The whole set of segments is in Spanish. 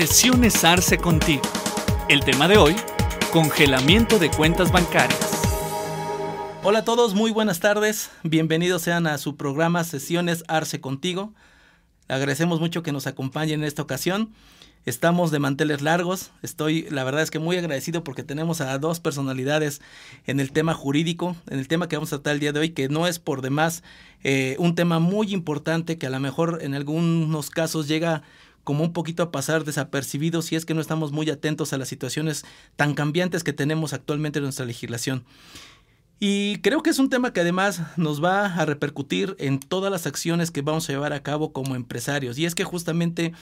Sesiones Arce contigo. El tema de hoy, congelamiento de cuentas bancarias. Hola a todos, muy buenas tardes. Bienvenidos sean a su programa Sesiones Arce contigo. agradecemos mucho que nos acompañen en esta ocasión. Estamos de manteles largos. Estoy, la verdad es que muy agradecido porque tenemos a dos personalidades en el tema jurídico, en el tema que vamos a tratar el día de hoy, que no es por demás eh, un tema muy importante que a lo mejor en algunos casos llega como un poquito a pasar desapercibido si es que no estamos muy atentos a las situaciones tan cambiantes que tenemos actualmente en nuestra legislación. Y creo que es un tema que además nos va a repercutir en todas las acciones que vamos a llevar a cabo como empresarios. Y es que justamente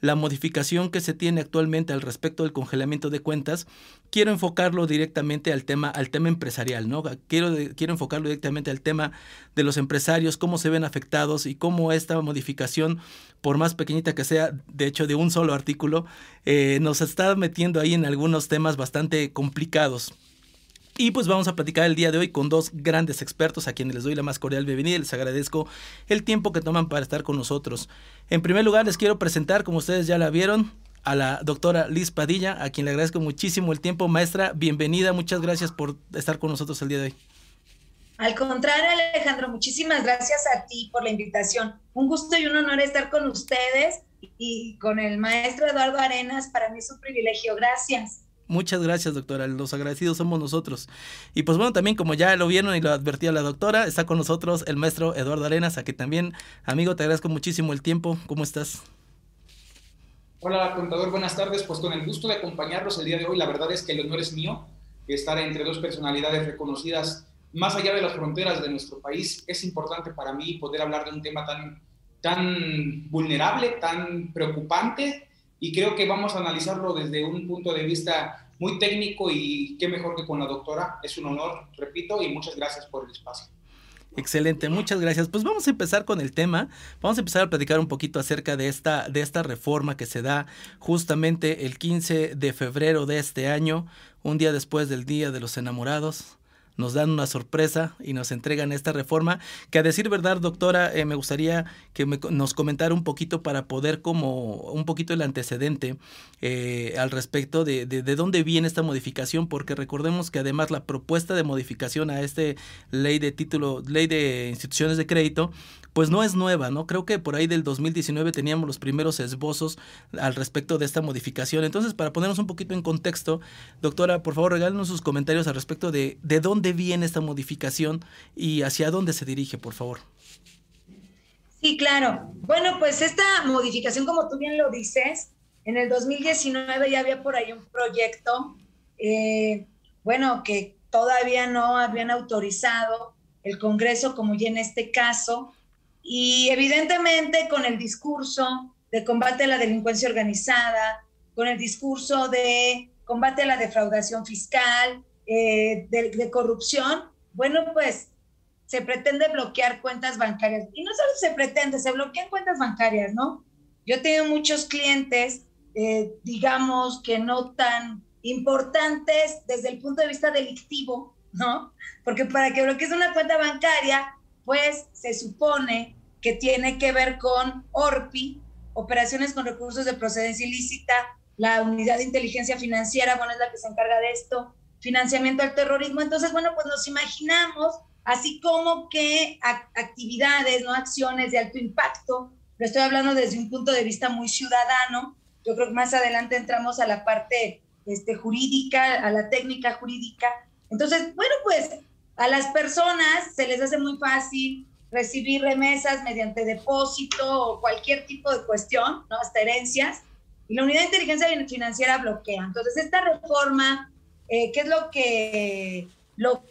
la modificación que se tiene actualmente al respecto del congelamiento de cuentas, quiero enfocarlo directamente al tema, al tema empresarial, ¿no? Quiero, quiero enfocarlo directamente al tema de los empresarios, cómo se ven afectados y cómo esta modificación, por más pequeñita que sea, de hecho de un solo artículo, eh, nos está metiendo ahí en algunos temas bastante complicados. Y pues vamos a platicar el día de hoy con dos grandes expertos a quienes les doy la más cordial bienvenida y les agradezco el tiempo que toman para estar con nosotros. En primer lugar les quiero presentar, como ustedes ya la vieron, a la doctora Liz Padilla, a quien le agradezco muchísimo el tiempo. Maestra, bienvenida, muchas gracias por estar con nosotros el día de hoy. Al contrario, Alejandro, muchísimas gracias a ti por la invitación. Un gusto y un honor estar con ustedes y con el maestro Eduardo Arenas. Para mí es un privilegio. Gracias. Muchas gracias, doctora. Los agradecidos somos nosotros. Y pues bueno, también como ya lo vieron y lo advertía la doctora, está con nosotros el maestro Eduardo Arenas, a que también, amigo, te agradezco muchísimo el tiempo. ¿Cómo estás? Hola, contador, buenas tardes. Pues con el gusto de acompañarlos el día de hoy, la verdad es que el honor es mío estar entre dos personalidades reconocidas más allá de las fronteras de nuestro país. Es importante para mí poder hablar de un tema tan, tan vulnerable, tan preocupante y creo que vamos a analizarlo desde un punto de vista muy técnico y qué mejor que con la doctora. Es un honor, repito, y muchas gracias por el espacio. Excelente, muchas gracias. Pues vamos a empezar con el tema. Vamos a empezar a platicar un poquito acerca de esta, de esta reforma que se da justamente el 15 de febrero de este año, un día después del Día de los Enamorados nos dan una sorpresa y nos entregan esta reforma, que a decir verdad, doctora, eh, me gustaría que nos comentara un poquito para poder como un poquito el antecedente eh, al respecto de, de, de, dónde viene esta modificación, porque recordemos que además la propuesta de modificación a este ley de título, ley de instituciones de crédito, pues no es nueva, ¿no? Creo que por ahí del 2019 teníamos los primeros esbozos al respecto de esta modificación. Entonces, para ponernos un poquito en contexto, doctora, por favor, regálenos sus comentarios al respecto de de dónde viene esta modificación y hacia dónde se dirige, por favor. Sí, claro. Bueno, pues esta modificación, como tú bien lo dices, en el 2019 ya había por ahí un proyecto, eh, bueno, que todavía no habían autorizado el Congreso, como ya en este caso, y evidentemente con el discurso de combate a la delincuencia organizada, con el discurso de combate a la defraudación fiscal, eh, de, corrupción, bueno, pues se pretende bloquear cuentas bancarias. Y no solo se pretende, se bloquean cuentas bancarias, ¿no? Yo tengo muchos clientes, eh, digamos que no tan importantes desde el punto de vista delictivo, ¿no? Porque para que bloquees una cuenta bancaria, pues se supone que tiene que ver con ORPI, operaciones con recursos de procedencia ilícita, la unidad de inteligencia financiera, bueno, es la que se encarga de esto, financiamiento al terrorismo. Entonces, bueno, pues nos imaginamos, así como que actividades, no acciones de alto impacto, lo estoy hablando desde un punto de vista muy ciudadano, yo creo que más adelante entramos a la parte este, jurídica, a la técnica jurídica. Entonces, bueno, pues a las personas se les hace muy fácil recibir remesas mediante depósito o cualquier tipo de cuestión, ¿no? hasta herencias, y la unidad de inteligencia financiera bloquea. Entonces, esta reforma, eh, ¿qué es lo que lo,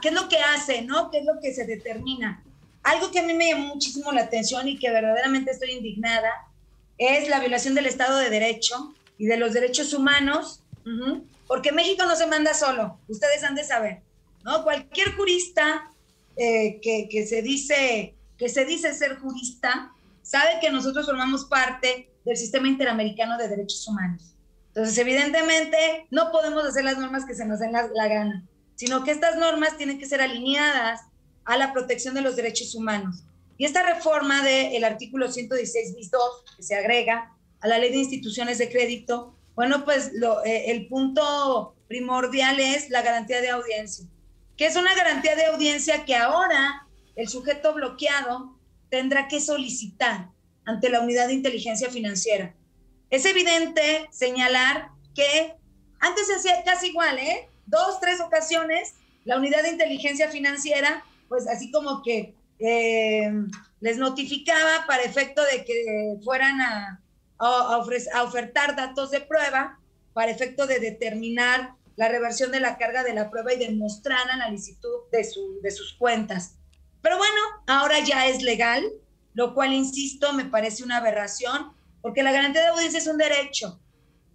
qué es lo que hace, ¿no? ¿Qué es lo que se determina? Algo que a mí me llamó muchísimo la atención y que verdaderamente estoy indignada es la violación del Estado de Derecho y de los derechos humanos, porque México no se manda solo, ustedes han de saber, ¿no? Cualquier jurista eh, que, se dice, que se dice ser jurista, sabe que nosotros formamos parte del sistema interamericano de derechos humanos. Entonces, evidentemente, no podemos hacer las normas que se nos den la, gana, sino que estas normas tienen que ser alineadas a la protección de los derechos humanos. Y esta reforma del artículo 116 bis 2 que se agrega a la ley de instituciones de crédito, bueno, pues eh, el punto primordial es la garantía de audiencia, que es una garantía de audiencia que ahora el sujeto bloqueado tendrá que solicitar ante la unidad de inteligencia financiera. Es evidente señalar que antes se hacía casi igual, ¿eh? Dos, tres ocasiones, la unidad de inteligencia financiera, pues así como que eh, les notificaba para efecto de que fueran a, a, a, ofertar datos de prueba para efecto de determinar la reversión de la carga de la prueba y demostrar la licitud de, su, de sus cuentas. Pero bueno, ahora ya es legal, lo cual, insisto, me parece una aberración, porque la garantía de audiencia es un derecho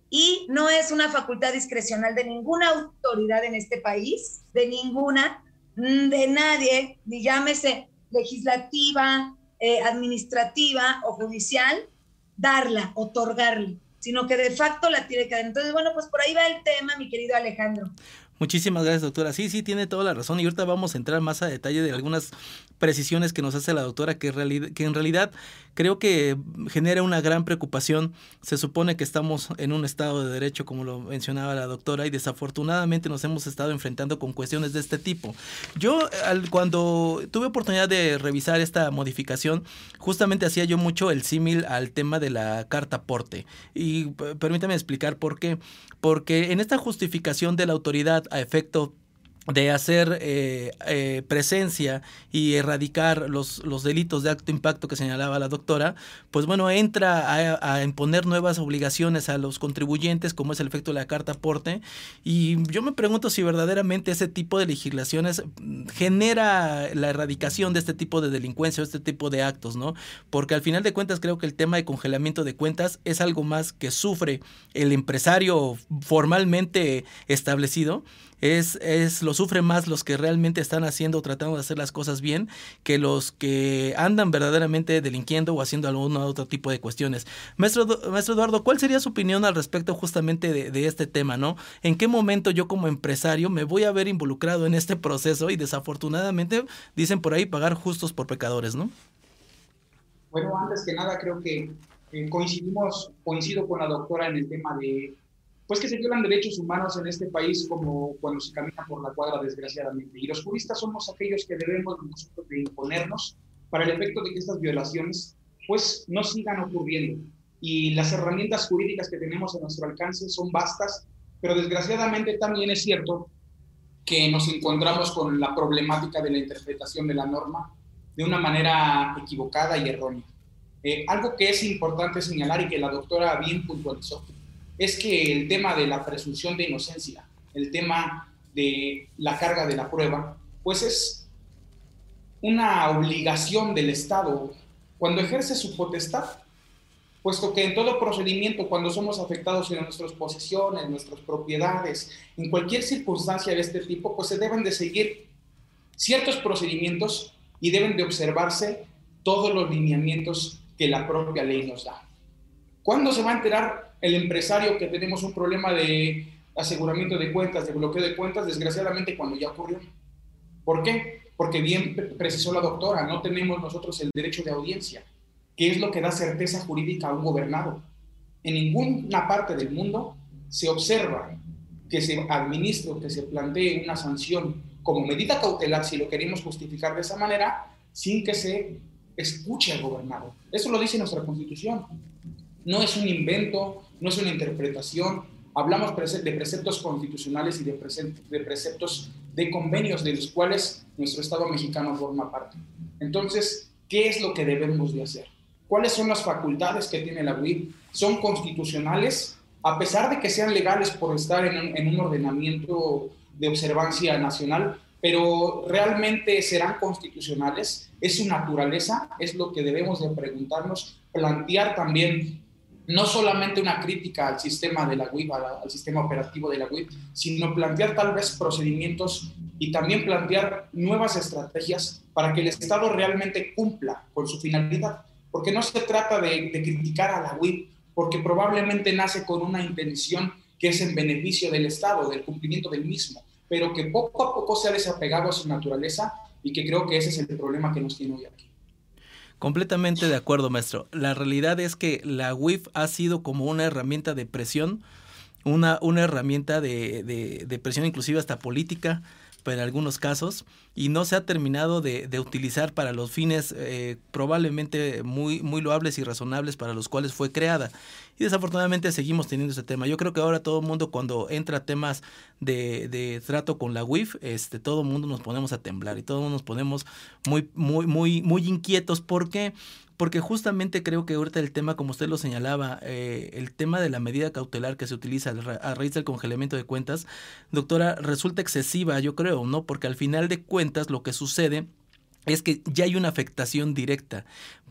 y no es una facultad discrecional de ninguna autoridad en este país, de ninguna, mm, de nadie, ni llámese legislativa, eh, administrativa o judicial, darla, otorgarla, sino que de facto la tiene que dar. Entonces, bueno, pues por ahí va el tema, mi querido Alejandro. Muchísimas gracias, doctora. Sí, sí, tiene toda la razón. Y ahorita vamos a entrar más a detalle de algunas precisiones que nos hace la doctora, que, en realidad creo que genera una gran preocupación. Se supone que estamos en un estado de derecho, como lo mencionaba la doctora, y desafortunadamente nos hemos estado enfrentando con cuestiones de este tipo. Yo, al, cuando tuve oportunidad de revisar esta modificación, justamente hacía yo mucho el símil al tema de la carta aporte. Y permítame explicar por qué. Porque en esta justificación de la autoridad a efecto de hacer eh, eh, presencia y erradicar los, los, delitos de alto impacto que señalaba la doctora, pues bueno, entra a, a, imponer nuevas obligaciones a los contribuyentes, como es el efecto de la carta aporte, y yo me pregunto si verdaderamente ese tipo de legislaciones genera la erradicación de este tipo de delincuencia o este tipo de actos, ¿no? Porque al final de cuentas creo que el tema de congelamiento de cuentas es algo más que sufre el empresario formalmente establecido, es, es, lo sufren más los que realmente están haciendo, tratando de hacer las cosas bien, que los que andan verdaderamente delinquiendo o haciendo algún otro tipo de cuestiones. Maestro, maestro Eduardo, ¿cuál sería su opinión al respecto justamente de, de este tema, no? ¿En qué momento yo como empresario me voy a ver involucrado en este proceso y desafortunadamente dicen por ahí pagar justos por pecadores, ¿no? Bueno, antes que nada creo que eh, coincidimos, coincido con la doctora en el tema de pues que se violan derechos humanos en este país como cuando se camina por la cuadra, desgraciadamente. Y los juristas somos aquellos que debemos nosotros de imponernos para el efecto de que estas violaciones pues no sigan ocurriendo. Y las herramientas jurídicas que tenemos a nuestro alcance son vastas, pero desgraciadamente también es cierto que nos encontramos con la problemática de la interpretación de la norma de una manera equivocada y errónea. Eh, algo que es importante señalar y que la doctora bien puntualizó es que el tema de la presunción de inocencia, el tema de la carga de la prueba, pues es una obligación del Estado cuando ejerce su potestad, puesto que en todo procedimiento, cuando somos afectados en nuestras posesiones, nuestras propiedades, en cualquier circunstancia de este tipo, pues se deben de seguir ciertos procedimientos y deben de observarse todos los lineamientos que la propia ley nos da. ¿Cuándo se va a enterar el empresario que tenemos un problema de aseguramiento de cuentas, de bloqueo de cuentas, desgraciadamente cuando ya ocurrió. ¿Por qué? Porque bien precisó la doctora, no tenemos nosotros el derecho de audiencia, que es lo que da certeza jurídica a un gobernado. En ninguna parte del mundo se observa que se administre o que se plantee una sanción como medida cautelar, si lo queremos justificar de esa manera, sin que se escuche al gobernado. Eso lo dice nuestra constitución. No es un invento, no es una interpretación. Hablamos de preceptos constitucionales y de, preceptos de convenios de los cuales nuestro Estado mexicano forma parte. Entonces, ¿qué es lo que debemos de hacer? ¿Cuáles son las facultades que tiene la UIP? ¿Son constitucionales? A pesar de que sean legales por estar en en un ordenamiento de observancia nacional, pero realmente serán constitucionales, es su naturaleza, es lo que debemos de preguntarnos, plantear también no solamente una crítica al sistema de la al, sistema operativo de la WIP, sino plantear tal vez procedimientos y también plantear nuevas estrategias para que el Estado realmente cumpla con su finalidad. Porque no se trata de, criticar a la WIP, porque probablemente nace con una intención que es en beneficio del Estado, del cumplimiento del mismo, pero que poco a poco se ha desapegado a su naturaleza y que creo que ese es el problema que nos tiene hoy aquí. Completamente de acuerdo, maestro. La realidad es que la WIF ha sido como una herramienta de presión, una, una herramienta de, de, de presión inclusive hasta política en algunos casos, y no se ha terminado de, utilizar para los fines eh, probablemente muy, muy loables y razonables para los cuales fue creada. Y desafortunadamente seguimos teniendo ese tema. Yo creo que ahora todo el mundo cuando entra temas de, de trato con la WIF, este, todo el mundo nos ponemos a temblar y todos nos ponemos muy, muy, muy, muy inquietos. ¿Por qué? Porque justamente creo que ahorita el tema, como usted lo señalaba, eh, el tema de la medida cautelar que se utiliza a raíz del congelamiento de cuentas, doctora, resulta excesiva, yo creo, ¿no? Porque al final de cuentas lo que sucede es que ya hay una afectación directa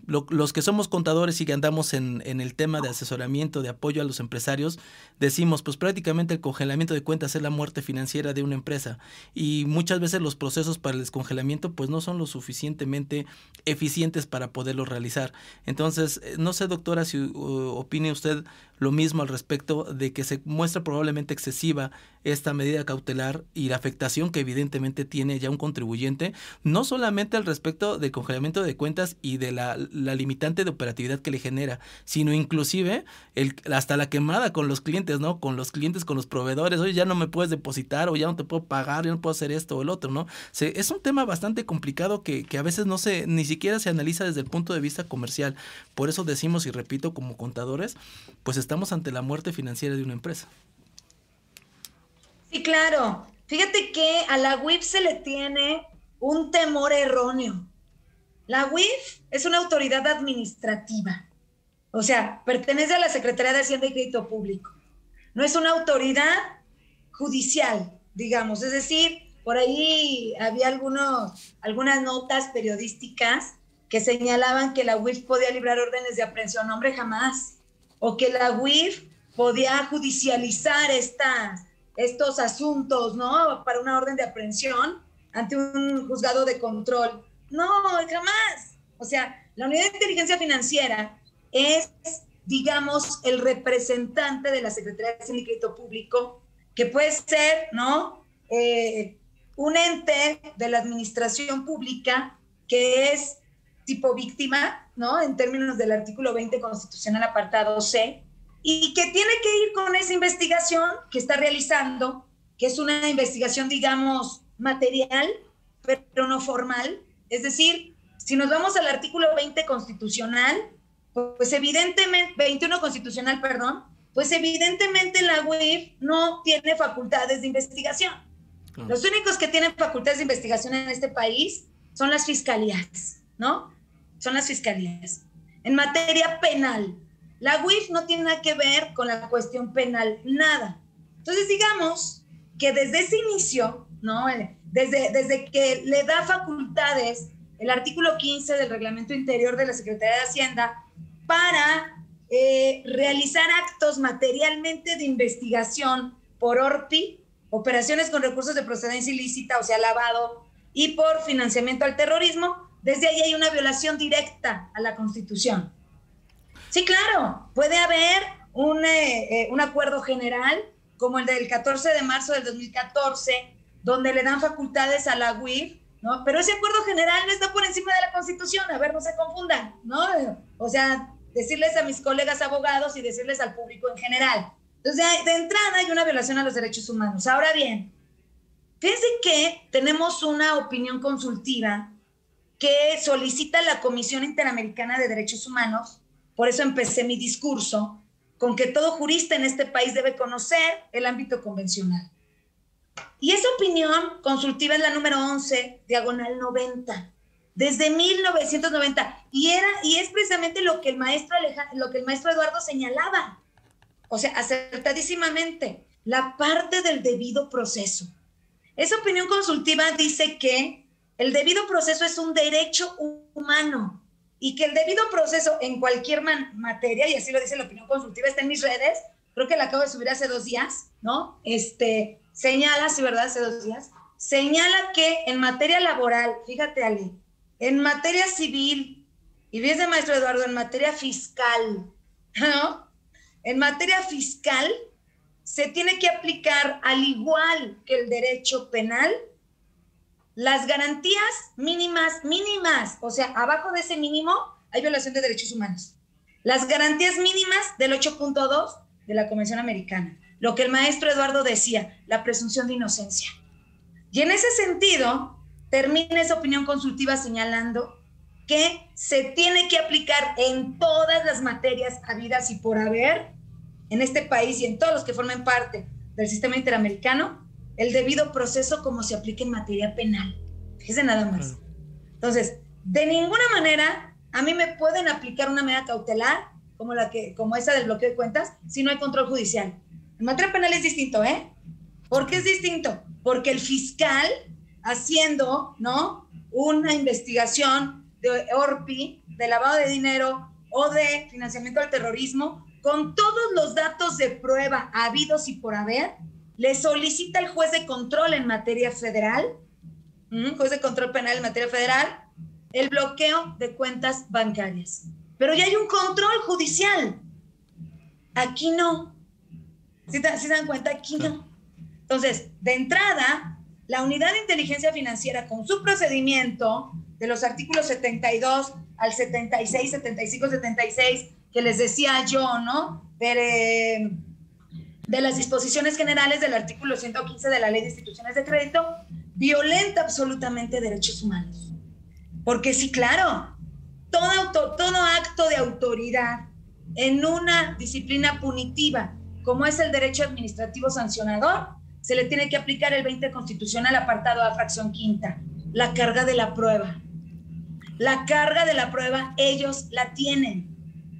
los que somos contadores y que andamos en, en, el tema de asesoramiento, de apoyo a los empresarios, decimos, pues prácticamente el congelamiento de cuentas es la muerte financiera de una empresa. Y muchas veces los procesos para el descongelamiento pues no son lo suficientemente eficientes para poderlo realizar. Entonces, eh, no sé, doctora, si opine usted lo mismo al respecto de que se muestra probablemente excesiva esta medida cautelar y la afectación que evidentemente tiene ya un contribuyente, no solamente al respecto del congelamiento de cuentas y de la, limitante de operatividad que le genera, sino inclusive el, hasta la quemada con los clientes, ¿no? Con los clientes, con los proveedores, oye, ya no me puedes depositar o ya no te puedo pagar, ya no puedo hacer esto o el otro, ¿no? Es un tema bastante complicado que, que a veces no se, ni siquiera se analiza desde el punto de vista comercial. Por eso decimos y repito como contadores, pues estamos ante la muerte financiera de una empresa. Sí, claro. Fíjate que a la WIF se le tiene un temor erróneo. La WIF es una autoridad administrativa, o sea, pertenece a la Secretaría de Hacienda y Crédito Público. No es una autoridad judicial, digamos, es decir, por ahí había algunos, algunas notas periodísticas que señalaban que la WIF podía librar órdenes de aprehensión. Hombre, jamás o que la UIF podía judicializar estas, estos asuntos, ¿no? Para una orden de aprehensión ante un juzgado de control. No, jamás. O sea, la unidad de inteligencia financiera es, digamos, el representante de la Secretaría de Crédito Público, que puede ser, ¿no? Eh, un ente de la administración pública que es tipo víctima, ¿no? En términos del artículo 20 constitucional apartado C, y que tiene que ir con esa investigación que está realizando, que es una investigación, digamos, material, pero no formal. Es decir, si nos vamos al artículo 20 constitucional, pues evidentemente, 21 constitucional, perdón, pues evidentemente la UIF no tiene facultades de investigación. Los únicos que tienen facultades de investigación en este país son las fiscalías, ¿no? son las fiscalías. En materia penal, la UIF no tiene nada que ver con la cuestión penal, nada. Entonces, digamos que desde ese inicio, ¿no? Desde, desde que le da facultades el artículo 15 del reglamento interior de la Secretaría de Hacienda para eh, realizar actos materialmente de investigación por ORPI, operaciones con recursos de procedencia ilícita, o sea, lavado, y por financiamiento al terrorismo, desde ahí hay una violación directa a la Constitución. Sí, claro, puede haber un, eh, eh, un acuerdo general como el del 14 de marzo del 2014, donde le dan facultades a la UIF, ¿no? Pero ese acuerdo general no está por encima de la Constitución, a ver, no se confundan, ¿no? O sea, decirles a mis colegas abogados y decirles al público en general. Entonces, de entrada hay una violación a los derechos humanos. Ahora bien, fíjense que tenemos una opinión consultiva que solicita la Comisión Interamericana de Derechos Humanos. Por eso empecé mi discurso con que todo jurista en este país debe conocer el ámbito convencional. Y esa opinión consultiva es la número 11, diagonal 90, desde 1990. Y, era, y es precisamente lo que, el maestro lo que el maestro Eduardo señalaba. O sea, acertadísimamente, la parte del debido proceso. Esa opinión consultiva dice que el debido proceso es un derecho humano y que el debido proceso en cualquier materia, y así lo dice la opinión consultiva, está en mis redes, creo que la acabo de subir hace dos días, ¿no? Este, señala, sí, ¿verdad? Hace dos días, señala que en materia laboral, fíjate, Ali, en materia civil, y bien de maestro Eduardo, en materia fiscal, ¿no? En materia fiscal se tiene que aplicar al igual que el derecho penal las garantías mínimas, mínimas, o sea, abajo de ese mínimo hay violación de derechos humanos. Las garantías mínimas del 8.2 de la Convención Americana. Lo que el maestro Eduardo decía, la presunción de inocencia. Y en ese sentido, termina esa opinión consultiva señalando que se tiene que aplicar en todas las materias habidas y por haber en este país y en todos los que formen parte del sistema interamericano el debido proceso como se aplica en materia penal. Fíjese nada más. Entonces, de ninguna manera a mí me pueden aplicar una medida cautelar como, la que, como esa del bloqueo de cuentas si no hay control judicial. En materia penal es distinto, ¿eh? ¿Por qué es distinto? Porque el fiscal haciendo, ¿no? Una investigación de ORPI, de lavado de dinero o de financiamiento al terrorismo, con todos los datos de prueba habidos y por haber, le solicita al juez de control en materia federal, juez de control penal en materia federal, el bloqueo de cuentas bancarias. Pero ya hay un control judicial. Aquí no. ¿Sí, se dan cuenta? Aquí no. Entonces, de entrada, la unidad de inteligencia financiera con su procedimiento de los artículos 72 al 76, 75, 76, que les decía yo, ¿no? De, de las disposiciones generales del artículo 115 de la Ley de Instituciones de Crédito, violenta absolutamente derechos humanos. Porque sí, claro, todo, todo acto de autoridad en una disciplina punitiva, como es el derecho administrativo sancionador, se le tiene que aplicar el 20 constitucional apartado a fracción quinta, la carga de la prueba. La carga de la prueba ellos la tienen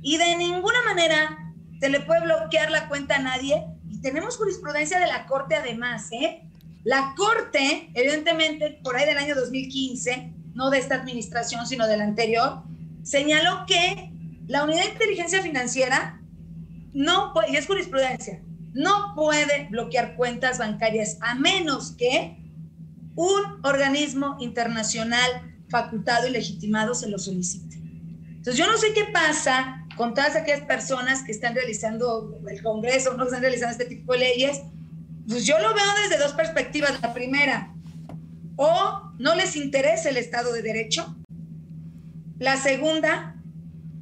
y de ninguna manera se le puede bloquear la cuenta a nadie y tenemos jurisprudencia de la Corte además, ¿eh? La Corte, evidentemente, por ahí del año 2015, no de esta administración, sino de la anterior, señaló que la unidad de inteligencia financiera no y es jurisprudencia, no puede bloquear cuentas bancarias a menos que un organismo internacional facultado y legitimado se lo solicite. Entonces, yo no sé qué pasa con todas aquellas personas que están realizando el Congreso, no que están realizando este tipo de leyes. Pues yo lo veo desde dos perspectivas. La primera, o no les interesa el Estado de Derecho. La segunda,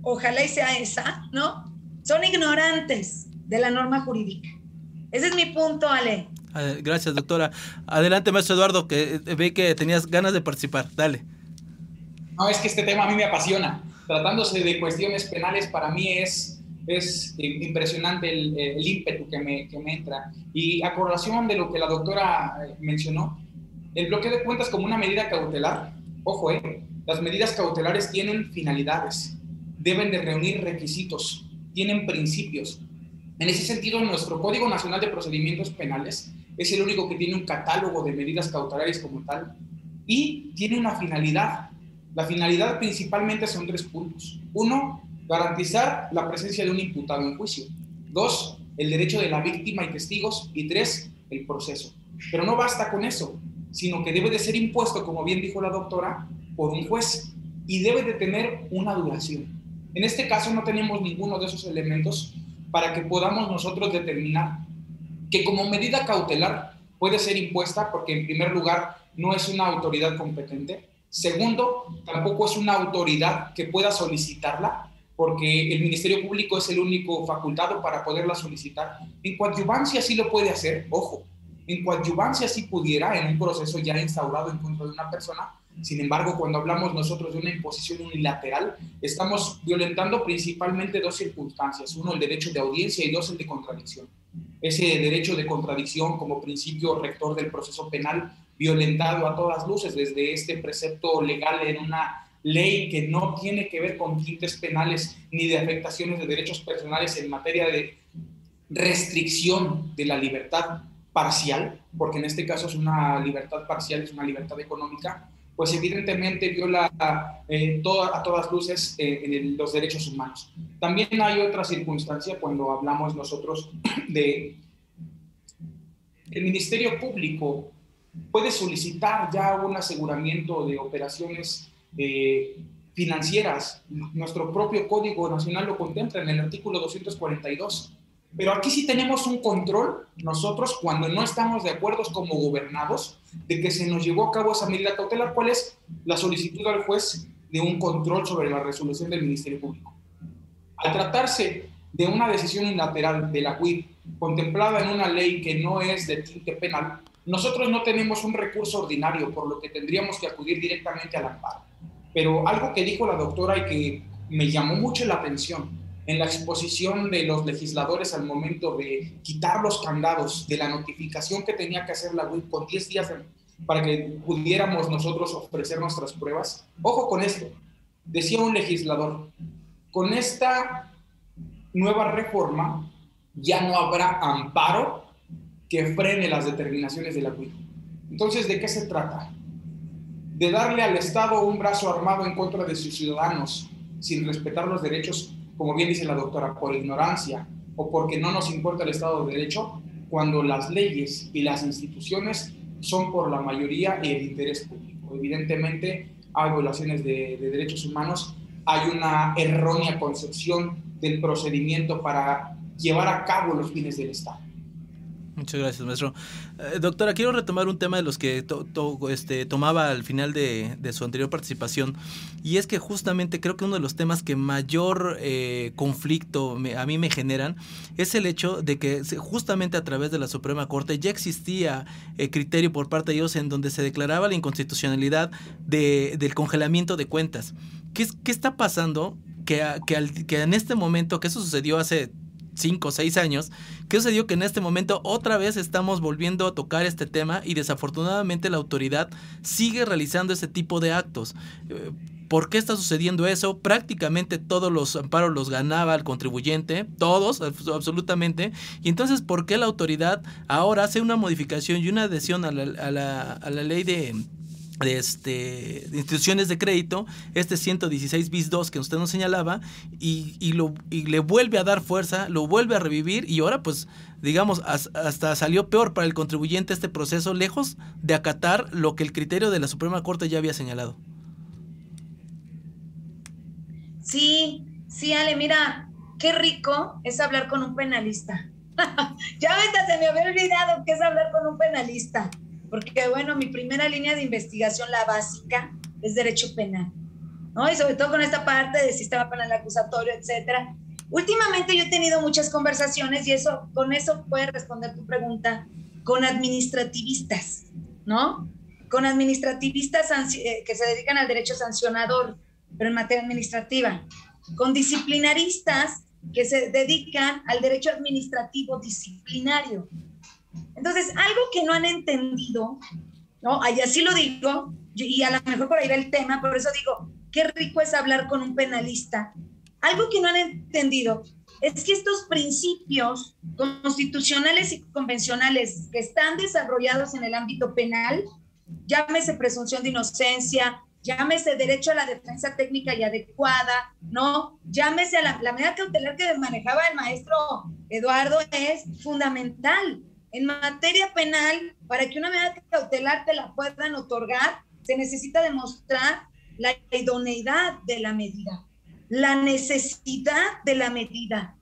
ojalá y sea esa, ¿no? Son ignorantes de la norma jurídica. Ese es mi punto, Ale. Gracias, doctora. Adelante, maestro Eduardo, que ve que tenías ganas de participar. Dale. No, es que este tema a mí me apasiona. Tratándose de cuestiones penales, para mí es, es impresionante el, el ímpetu que me, que me, entra. Y a correlación de lo que la doctora eh, mencionó, el bloqueo de cuentas como una medida cautelar, ojo, eh, las medidas cautelares tienen finalidades, deben de reunir requisitos, tienen principios, en ese sentido, nuestro Código Nacional de Procedimientos Penales es el único que tiene un catálogo de medidas cautelares como tal y tiene una finalidad. La finalidad principalmente son tres puntos. Uno, garantizar la presencia de un imputado en juicio. Dos, el derecho de la víctima y testigos. Y tres, el proceso. Pero no basta con eso, sino que debe de ser impuesto, como bien dijo la doctora, por un juez y debe de tener una duración. En este caso no tenemos ninguno de esos elementos para que podamos nosotros determinar que como medida cautelar puede ser impuesta porque en primer lugar no es una autoridad competente, segundo, tampoco es una autoridad que pueda solicitarla porque el Ministerio Público es el único facultado para poderla solicitar. En coadyuvancia sí lo puede hacer, ojo, en coadyuvancia sí pudiera en un proceso ya instaurado en contra de una persona, sin embargo, cuando hablamos nosotros de una imposición unilateral, estamos violentando principalmente dos circunstancias. Uno, el derecho de audiencia y dos, el de contradicción. Ese derecho de contradicción como principio rector del proceso penal violentado a todas luces desde este precepto legal en una ley que no tiene que ver con tintes penales ni de afectaciones de derechos personales en materia de restricción de la libertad parcial, porque en este caso es una libertad parcial, es una libertad económica, pues evidentemente viola eh, a todas luces eh, en los derechos humanos. También hay otra circunstancia cuando hablamos nosotros de el Ministerio Público puede solicitar ya un aseguramiento de operaciones eh, financieras. Nuestro propio Código Nacional lo contempla en el artículo 242. Pero aquí sí tenemos un control nosotros cuando no estamos de acuerdo como gobernados de que se nos llevó a cabo esa medida cautelar, cuál es la solicitud al juez de un control sobre la resolución del Ministerio Público. Al tratarse de una decisión unilateral de la UIP contemplada en una ley que no es de tinte penal, nosotros no tenemos un recurso ordinario, por lo que tendríamos que acudir directamente al amparo. Pero algo que dijo la doctora y que me llamó mucho la atención en la exposición de los legisladores al momento de quitar los candados de la notificación que tenía que hacer la UIP con 10 días para que pudiéramos nosotros ofrecer nuestras pruebas. Ojo con esto, decía un legislador, con esta nueva reforma ya no habrá amparo que frene las determinaciones de la UIP. Entonces, ¿de qué se trata? De darle al Estado un brazo armado en contra de sus ciudadanos sin respetar los derechos, como bien dice la doctora, por ignorancia o porque no nos importa el Estado de Derecho, cuando las leyes y las instituciones son por la mayoría el interés público. Evidentemente hay violaciones de, de derechos humanos, hay una errónea concepción del procedimiento para llevar a cabo los fines del Estado. Muchas gracias, maestro. Eh, doctora, quiero retomar un tema de los que este, tomaba al final de, su anterior participación, y es que justamente creo que uno de los temas que mayor eh, conflicto a mí me generan es el hecho de que justamente a través de la Suprema Corte ya existía eh, criterio por parte de ellos en donde se declaraba la inconstitucionalidad del congelamiento de cuentas. ¿Qué, qué está pasando? Que, que, que en este momento, que eso sucedió hace 5 o 6 años, ¿qué sucedió? Que en este momento otra vez estamos volviendo a tocar este tema y desafortunadamente la autoridad sigue realizando ese tipo de actos. Eh, ¿Por qué está sucediendo eso? Prácticamente todos los amparos los ganaba el contribuyente, todos, absolutamente. Y entonces, ¿por qué la autoridad ahora hace una modificación y una adhesión a la, a la ley de de, este, instituciones de crédito, este 116 bis 2 que usted nos señalaba, y, lo, y le vuelve a dar fuerza, lo vuelve a revivir, y ahora pues digamos, hasta salió peor para el contribuyente este proceso, lejos de acatar lo que el criterio de la Suprema Corte ya había señalado. Sí, sí, Ale, mira, qué rico es hablar con un penalista. ya se me había olvidado que es hablar con un penalista porque bueno, mi primera línea de investigación, la básica, es derecho penal, ¿no? Y sobre todo con esta parte de sistema penal acusatorio, etcétera. Últimamente yo he tenido muchas conversaciones y eso, con eso puede responder tu pregunta, con administrativistas, ¿no? Con administrativistas eh, que se dedican al derecho sancionador, pero en materia administrativa, con disciplinaristas que se dedican al derecho administrativo disciplinario, entonces, algo que no han entendido, ¿no? Ahí así lo digo, y a lo mejor por ahí va el tema, por eso digo, qué rico es hablar con un penalista. Algo que no han entendido es que estos principios constitucionales y convencionales que están desarrollados en el ámbito penal, llámese presunción de inocencia, llámese derecho a la defensa técnica y adecuada, ¿no? Llámese a la, la medida cautelar que manejaba el maestro Eduardo es fundamental. En materia penal, para que una medida cautelar te la puedan otorgar, se necesita demostrar la idoneidad de la medida, la necesidad de la medida.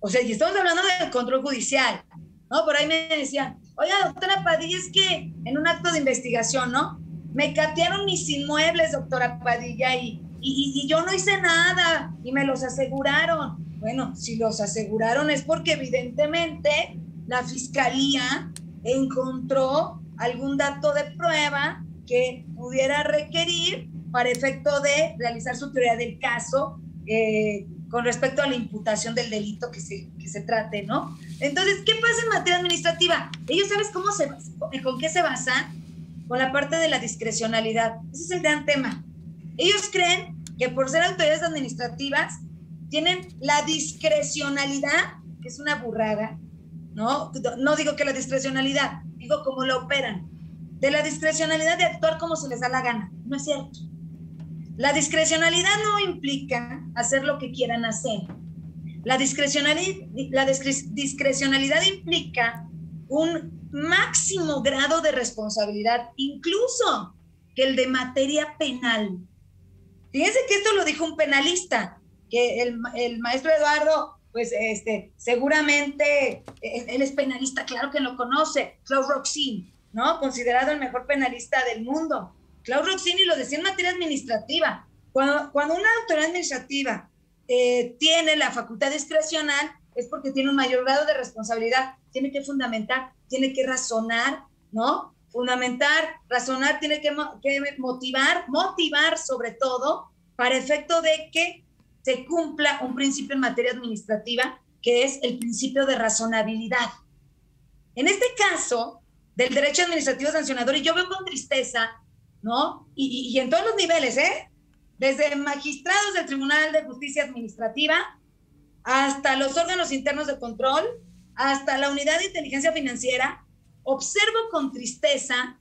O sea, y estamos hablando del control judicial, ¿no? Por ahí me decían, oiga, doctora Padilla, es que en un acto de investigación, ¿no? Me catearon mis inmuebles, doctora Padilla, y, y, y yo no hice nada, y me los aseguraron. Bueno, si los aseguraron es porque evidentemente la fiscalía encontró algún dato de prueba que pudiera requerir para efecto de realizar su teoría del caso eh, con respecto a la imputación del delito que se, que se trate, ¿no? Entonces, ¿qué pasa en materia administrativa? Ellos, ¿sabes cómo se, con qué se basan? Con la parte de la discrecionalidad. Ese es el gran tema. Ellos creen que por ser autoridades administrativas tienen la discrecionalidad, que es una burrada, ¿no? No digo que la discrecionalidad, digo cómo la operan. De la discrecionalidad de actuar como se les da la gana. No es cierto. La discrecionalidad no implica hacer lo que quieran hacer. La discrecionalidad, la discrecionalidad implica un máximo grado de responsabilidad, incluso que el de materia penal. Fíjense que esto lo dijo un penalista, que el, el maestro Eduardo pues este, seguramente eh, él es penalista, claro que lo conoce, Claude Roxin, ¿no? Considerado el mejor penalista del mundo. Claude Roxini lo decía en materia administrativa. Cuando, cuando una autoridad administrativa eh, tiene la facultad discrecional, es porque tiene un mayor grado de responsabilidad, tiene que fundamentar, tiene que razonar, ¿no? Fundamentar, razonar, tiene que, que motivar, motivar sobre todo, para efecto de que se cumpla un principio en materia administrativa, que es el principio de razonabilidad. En este caso, del derecho administrativo sancionador, y yo veo con tristeza, ¿no? Y, en todos los niveles, ¿eh? Desde magistrados del Tribunal de Justicia Administrativa hasta los órganos internos de control, hasta la unidad de inteligencia financiera, observo con tristeza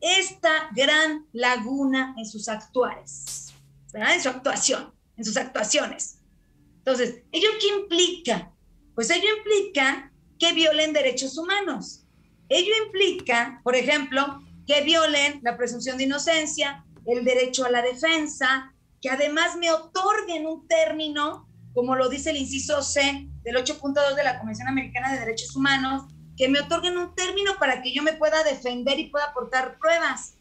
esta gran laguna en sus actuales, ¿verdad? En su actuación, en sus actuaciones. Entonces, ¿ello qué implica? Pues ello implica que violen derechos humanos. Ello implica, por ejemplo, que violen la presunción de inocencia, el derecho a la defensa, que además me otorguen un término, como lo dice el inciso C del 8.2 de la Convención Americana de Derechos Humanos, que me otorguen un término para que yo me pueda defender y pueda aportar pruebas.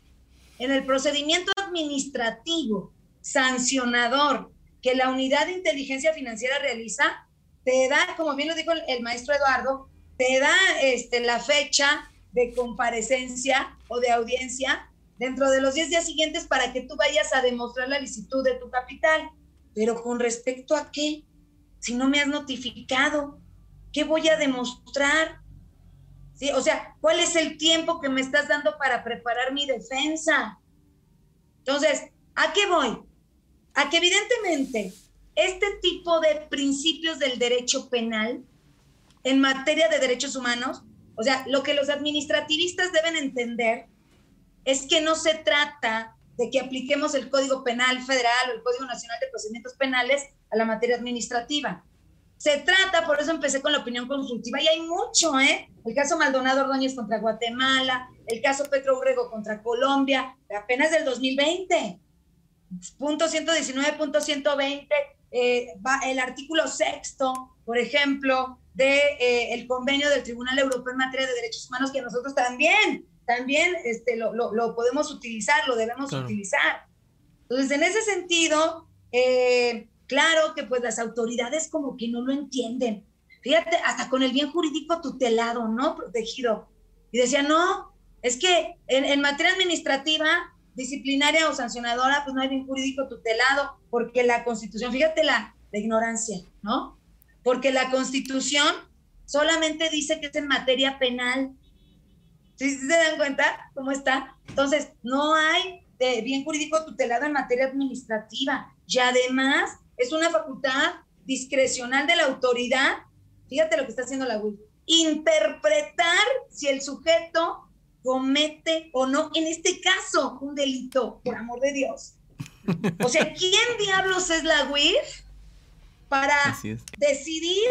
En el procedimiento administrativo sancionador que la unidad de inteligencia financiera realiza, te da, como bien lo dijo el, maestro Eduardo, te da este, la fecha de comparecencia o de audiencia dentro de los 10 días siguientes para que tú vayas a demostrar la licitud de tu capital. Pero con respecto a qué, si no me has notificado, ¿qué voy a demostrar? ¿Sí? O sea, ¿cuál es el tiempo que me estás dando para preparar mi defensa? Entonces, ¿a qué voy? A que evidentemente este tipo de principios del derecho penal en materia de derechos humanos, o sea, lo que los administrativistas deben entender es que no se trata de que apliquemos el Código Penal Federal o el Código Nacional de Procedimientos Penales a la materia administrativa. Se trata, por eso empecé con la opinión consultiva, y hay mucho, ¿eh? El caso Maldonado Ordóñez contra Guatemala, el caso Petro Urrego contra Colombia, apenas del 2020. Punto 119, punto 120, eh, va el artículo sexto, por ejemplo, del de, eh, convenio del Tribunal Europeo en materia de derechos humanos, que nosotros también también este, lo, lo, podemos utilizar, lo debemos utilizar. Entonces, en ese sentido, eh, claro que pues las autoridades como que no lo entienden. Fíjate, hasta con el bien jurídico tutelado, ¿no? Protegido. Y decía, no, es que en, en materia administrativa, disciplinaria o sancionadora, pues no hay bien jurídico tutelado, porque la constitución, fíjate la, la ignorancia, ¿no? Porque la constitución solamente dice que es en materia penal, ¿Sí, se dan cuenta cómo está? Entonces, no hay bien jurídico tutelado en materia administrativa y además es una facultad discrecional de la autoridad. Fíjate lo que está haciendo la UIF. Interpretar si el sujeto comete o no, en este caso, un delito, por amor de Dios. O sea, ¿quién diablos es la UIF para decidir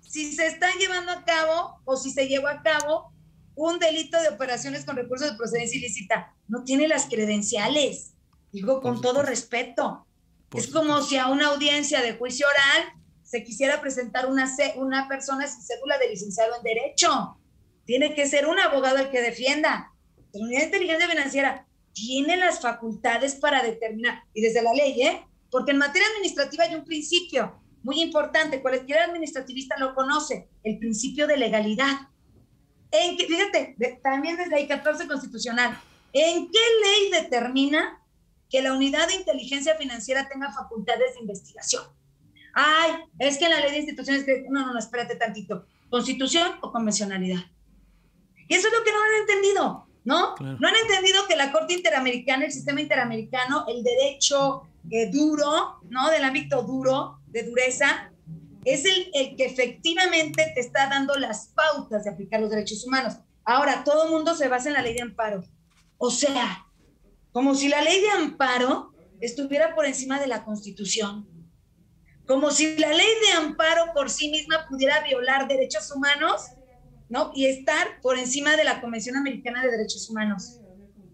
si se está llevando a cabo o si se llevó a cabo un delito de operaciones con recursos de procedencia ilícita. No tiene las credenciales. Digo con todo respeto. es como si a una audiencia de juicio oral se quisiera presentar una, una persona sin cédula de licenciado en Derecho. Tiene que ser un abogado el que defienda. La unidad de inteligencia financiera tiene las facultades para determinar, y desde la ley, ¿eh? Porque en materia administrativa hay un principio muy importante, cualquier administrativista lo conoce, el principio de legalidad. En fíjate, también desde ahí 14 constitucional, ¿en qué ley determina que la unidad de inteligencia financiera tenga facultades de investigación? Ay, es que la ley de instituciones, no, no, no, espérate tantito, constitución o convencionalidad. Y eso es lo que no han entendido, ¿no? No han entendido que la Corte Interamericana, el sistema interamericano, el derecho eh, duro, ¿no? Del ámbito duro, de dureza, es el, el, que efectivamente te está dando las pautas de aplicar los derechos humanos. Ahora, todo el mundo se basa en la ley de amparo. O sea, como si la ley de amparo estuviera por encima de la constitución. Como si la ley de amparo por sí misma pudiera violar derechos humanos, ¿no? Y estar por encima de la Convención Americana de Derechos Humanos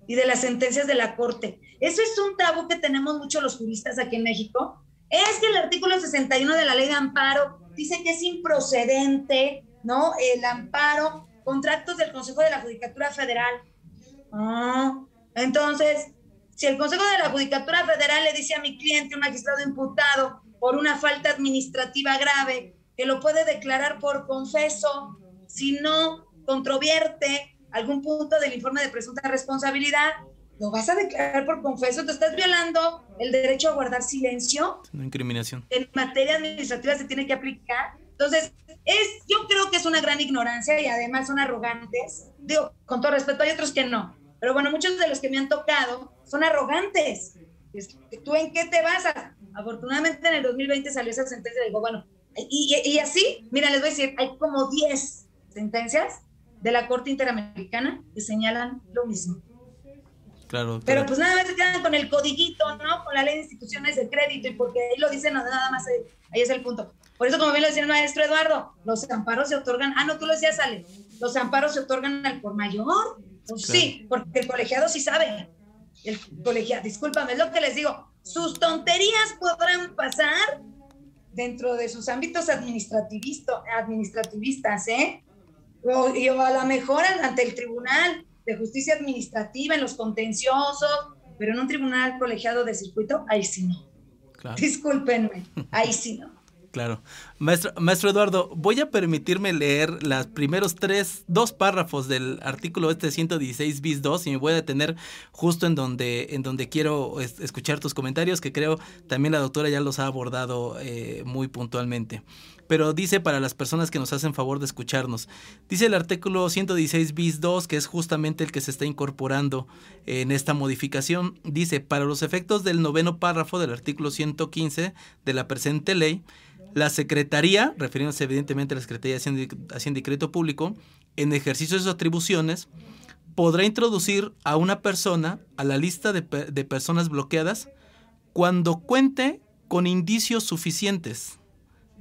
y de las sentencias de la Corte. Eso es un tabú que tenemos muchos los juristas aquí en México, es que el artículo 61 de la ley de amparo dice que es improcedente, ¿no? El amparo, contratos del Consejo de la Judicatura Federal. Ah, entonces, si el Consejo de la Judicatura Federal le dice a mi cliente, un magistrado imputado, por una falta administrativa grave, que lo puede declarar por confeso, si no controvierte algún punto del informe de presunta responsabilidad, lo vas a declarar por confeso, te estás violando el derecho a guardar silencio. Una incriminación. En materia administrativa se tiene que aplicar. Entonces, es, yo creo que es una gran ignorancia y además son arrogantes. Digo, con todo respeto, hay otros que no. Pero bueno, muchos de los que me han tocado son arrogantes. ¿Tú en qué te basas? Afortunadamente en el 2020 salió esa sentencia y digo, bueno, y, y, así, mira, les voy a decir, hay como 10 sentencias de la Corte Interamericana que señalan lo mismo. Claro, Pero pues nada más se quedan con el codiguito, ¿no? Con la ley de instituciones de crédito y porque ahí lo dicen nada más, ahí es el punto. Por eso, como bien lo decía el maestro Eduardo, los amparos se otorgan, ah, no, tú lo decías, Ale, los amparos se otorgan al por mayor. Pues sí, porque el colegiado sí sabe. El colegiado, discúlpame, es lo que les digo, sus tonterías podrán pasar dentro de sus ámbitos administrativistas, ¿eh? O, a lo mejor ante el Tribunal de Justicia Administrativa, en los contenciosos, pero en un tribunal colegiado de circuito, ahí sí no. Discúlpenme, ahí sí no. Claro. Maestro, maestro Eduardo, voy a permitirme leer los primeros tres, dos párrafos del artículo este 116 bis 2 y me voy a detener justo en donde, en donde quiero escuchar tus comentarios, que creo también la doctora ya los ha abordado eh, muy puntualmente. Pero dice para las personas que nos hacen favor de escucharnos, dice el artículo 116 bis 2, que es justamente el que se está incorporando en esta modificación, dice, para los efectos del noveno párrafo del artículo 115 de la presente ley, la Secretaría, refiriéndose evidentemente a la Secretaría de Hacienda y Público, en ejercicio de sus atribuciones, podrá introducir a una persona a la lista de, de personas bloqueadas cuando cuente con indicios suficientes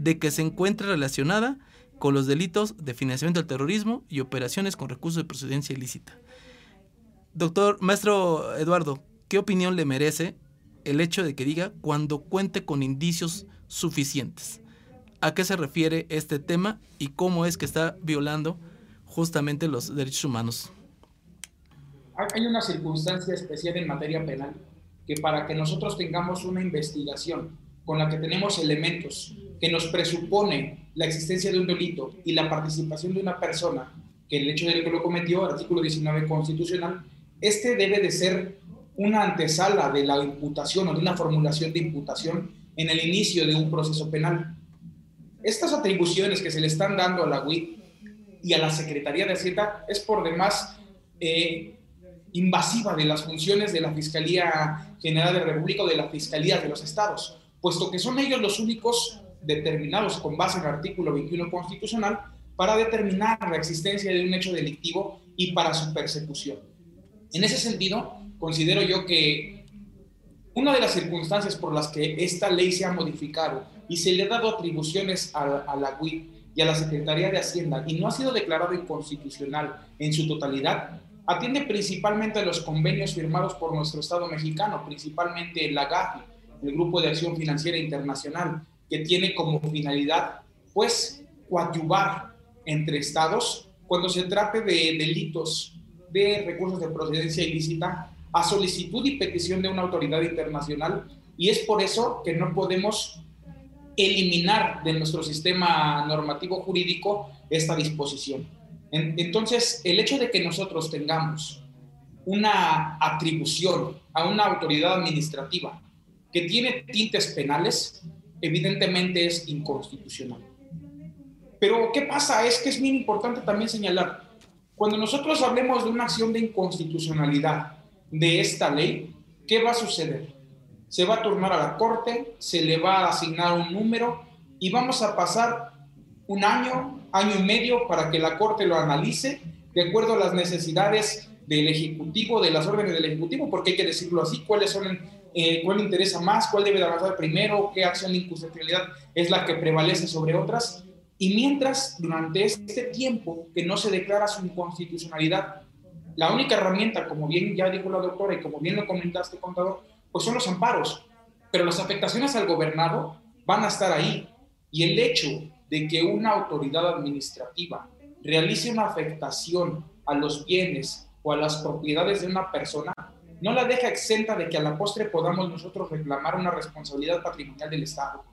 de que se encuentre relacionada con los delitos de financiamiento del terrorismo y operaciones con recursos de procedencia ilícita. Doctor, maestro Eduardo, ¿qué opinión le merece el hecho de que diga cuando cuente con indicios suficientes? a qué se refiere este tema y cómo es que está violando justamente los derechos humanos. Hay una circunstancia especial en materia penal que para que nosotros tengamos una investigación con la que tenemos elementos que nos presupone la existencia de un delito y la participación de una persona que el hecho de que lo cometió, artículo 19 constitucional, este debe de ser una antesala de la imputación o de una formulación de imputación en el inicio de un proceso penal. Estas atribuciones que se le están dando a la UIT y a la Secretaría de Hacienda es por demás eh, invasiva de las funciones de la Fiscalía General de la República o de la Fiscalía de los Estados, puesto que son ellos los únicos determinados con base en el artículo 21 constitucional para determinar la existencia de un hecho delictivo y para su persecución. En ese sentido, considero yo que una de las circunstancias por las que esta ley se ha modificado y se le ha dado atribuciones a, la UIP y a la Secretaría de Hacienda y no ha sido declarado inconstitucional en su totalidad, atiende principalmente a los convenios firmados por nuestro Estado mexicano, principalmente la GAFI, el Grupo de Acción Financiera Internacional, que tiene como finalidad, pues, coadyuvar entre estados cuando se trate de delitos de recursos de procedencia ilícita a solicitud y petición de una autoridad internacional y es por eso que no podemos eliminar de nuestro sistema normativo jurídico esta disposición. Entonces, el hecho de que nosotros tengamos una atribución a una autoridad administrativa que tiene tintes penales, evidentemente es inconstitucional. Pero ¿qué pasa? Es que es muy importante también señalar, cuando nosotros hablemos de una acción de inconstitucionalidad de esta ley, ¿qué va a suceder? Se va a turnar a la Corte, se le va a asignar un número y vamos a pasar un año, año y medio para que la Corte lo analice de acuerdo a las necesidades del Ejecutivo, de las órdenes del Ejecutivo, porque hay que decirlo así, cuáles son, eh, cuál interesa más, cuál debe de avanzar primero, qué acción de inconstitucionalidad es la que prevalece sobre otras. Y mientras, durante este tiempo que no se declara su inconstitucionalidad, la única herramienta, como bien ya dijo la doctora y como bien lo comentaste, contador, pues son los amparos. Pero las afectaciones al gobernado van a estar ahí. Y el hecho de que una autoridad administrativa realice una afectación a los bienes o a las propiedades de una persona no la deja exenta de que a la postre podamos nosotros reclamar una responsabilidad patrimonial del Estado.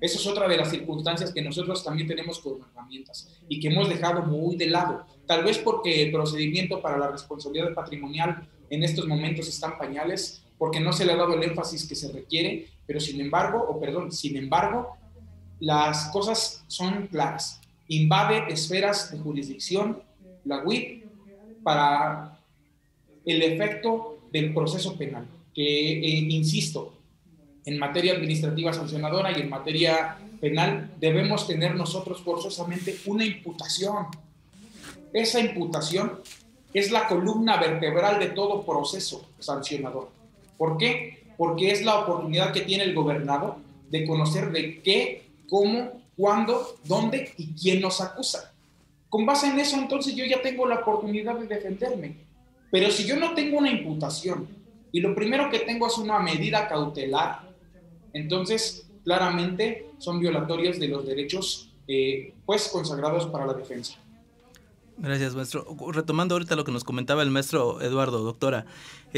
Esa es otra de las circunstancias que nosotros también tenemos como herramientas y que hemos dejado muy de lado. Tal vez porque el procedimiento para la responsabilidad patrimonial en estos momentos están pañales, porque no se le ha dado el énfasis que se requiere, pero sin embargo, o perdón, sin embargo, las cosas son claras. Invade esferas de jurisdicción la WIP para el efecto del proceso penal, que, eh, insisto, en materia administrativa sancionadora y en materia penal debemos tener nosotros forzosamente una imputación. Esa imputación es la columna vertebral de todo proceso sancionador. ¿Por qué? Porque es la oportunidad que tiene el gobernador de conocer de qué, cómo, cuándo, dónde y quién nos acusa. Con base en eso, entonces yo ya tengo la oportunidad de defenderme. Pero si yo no tengo una imputación y lo primero que tengo es una medida cautelar, entonces claramente son violatorias de los derechos eh, pues consagrados para la defensa. Gracias, maestro. Retomando ahorita lo que nos comentaba el maestro Eduardo, doctora,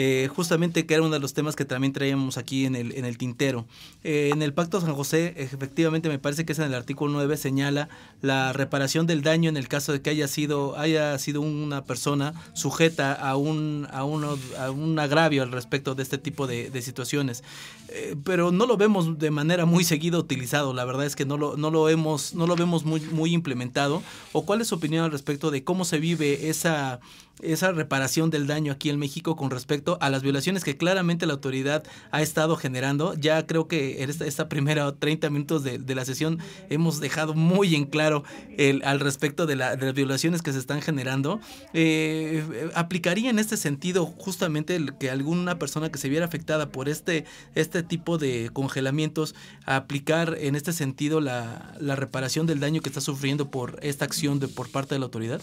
eh, justamente que era uno de los temas que también traíamos aquí en el, en el tintero. Eh, en el Pacto San José, efectivamente, me parece que es en el artículo 9, señala la reparación del daño en el caso de que haya sido, haya sido una persona sujeta a un, a uno, a un agravio al respecto de este tipo de, situaciones. Eh, pero no lo vemos de manera muy seguida utilizado, la verdad es que no lo, no lo, hemos, no lo vemos muy, muy implementado. ¿O cuál es su opinión al respecto de cómo se vive esa, esa reparación del daño aquí en México con respecto a las violaciones que claramente la autoridad ha estado generando. Ya creo que en esta, esta primera 30 minutos de, la sesión hemos dejado muy en claro el, al respecto de, las violaciones que se están generando. Eh, ¿Aplicaría en este sentido justamente que alguna persona que se viera afectada por este, este tipo de congelamientos, aplicar en este sentido la, la reparación del daño que está sufriendo por esta acción de, por parte de la autoridad?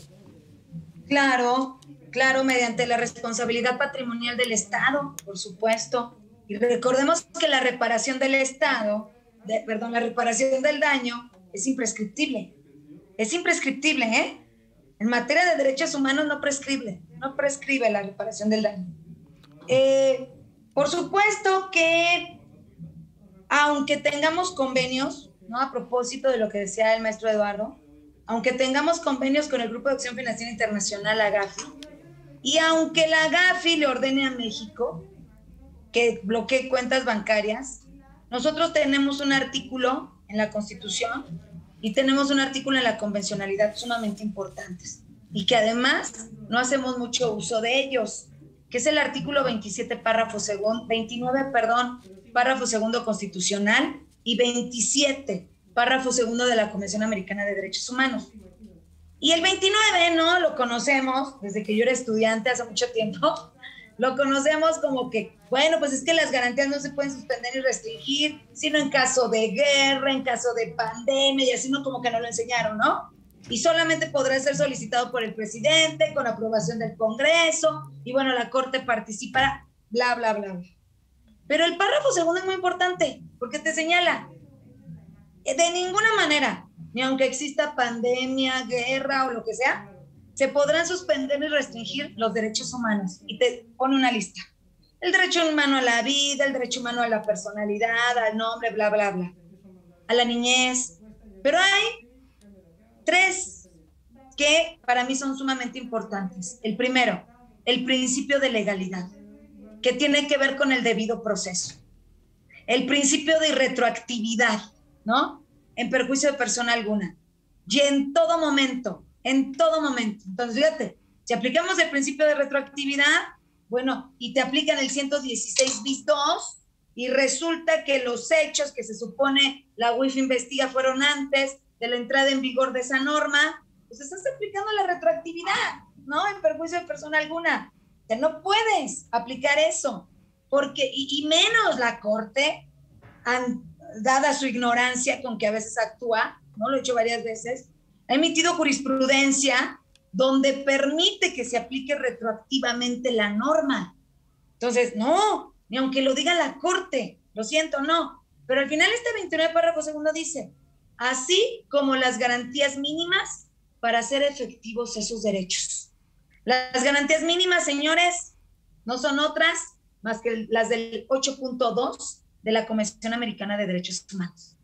Claro, claro, mediante la responsabilidad patrimonial del Estado, por supuesto. Y recordemos que la reparación del Estado, perdón, la reparación del daño es imprescriptible. Es imprescriptible, ¿eh? En materia de derechos humanos no prescribe, no prescribe la reparación del daño. Eh, por supuesto que, aunque tengamos convenios, ¿no? A propósito de lo que decía el maestro Eduardo, aunque tengamos convenios con el Grupo de Acción Financiera Internacional, AGAFI, y aunque la AGAFI le ordene a México que bloquee cuentas bancarias, nosotros tenemos un artículo en la Constitución y tenemos un artículo en la convencionalidad sumamente importantes y que además no hacemos mucho uso de ellos, que es el artículo 27, párrafo segundo, 29, perdón, párrafo segundo constitucional y 27, párrafo segundo de la Convención Americana de Derechos Humanos. Y el 29, ¿no? Lo conocemos desde que yo era estudiante hace mucho tiempo. Lo conocemos como que, bueno, pues es que las garantías no se pueden suspender y restringir, sino en caso de guerra, en caso de pandemia, y así no como que no lo enseñaron, ¿no? Y solamente podrá ser solicitado por el presidente con aprobación del Congreso, y bueno, la Corte participará, bla, bla, bla. Pero el párrafo segundo es muy importante, porque te señala, de ninguna manera, ni aunque exista pandemia, guerra o lo que sea, se podrán suspender y restringir los derechos humanos. Y te pone una lista. El derecho humano a la vida, el derecho humano a la personalidad, al nombre, bla, bla, bla. A la niñez. Pero hay tres que para mí son sumamente importantes. El primero, el principio de legalidad, que tiene que ver con el debido proceso. El principio de retroactividad, ¿no? En perjuicio de persona alguna. Y en todo momento, en todo momento. Entonces, fíjate, si aplicamos el principio de retroactividad, bueno, y te aplican el 116 bis 2, y resulta que los hechos que se supone la UIF investiga fueron antes de la entrada en vigor de esa norma, pues estás aplicando la retroactividad, ¿no? En perjuicio de persona alguna. O sea, no puedes aplicar eso, porque, y, y menos la Corte, dada su ignorancia con que a veces actúa, ¿no? Lo he hecho varias veces, ha emitido jurisprudencia donde permite que se aplique retroactivamente la norma. Entonces, no, ni aunque lo diga la Corte, lo siento, no. Pero al final este 29 párrafo segundo dice, así como las garantías mínimas para hacer efectivos esos derechos. Las garantías mínimas, señores, no son otras más que las del 8.2 de la Convención Americana de Derechos Humanos.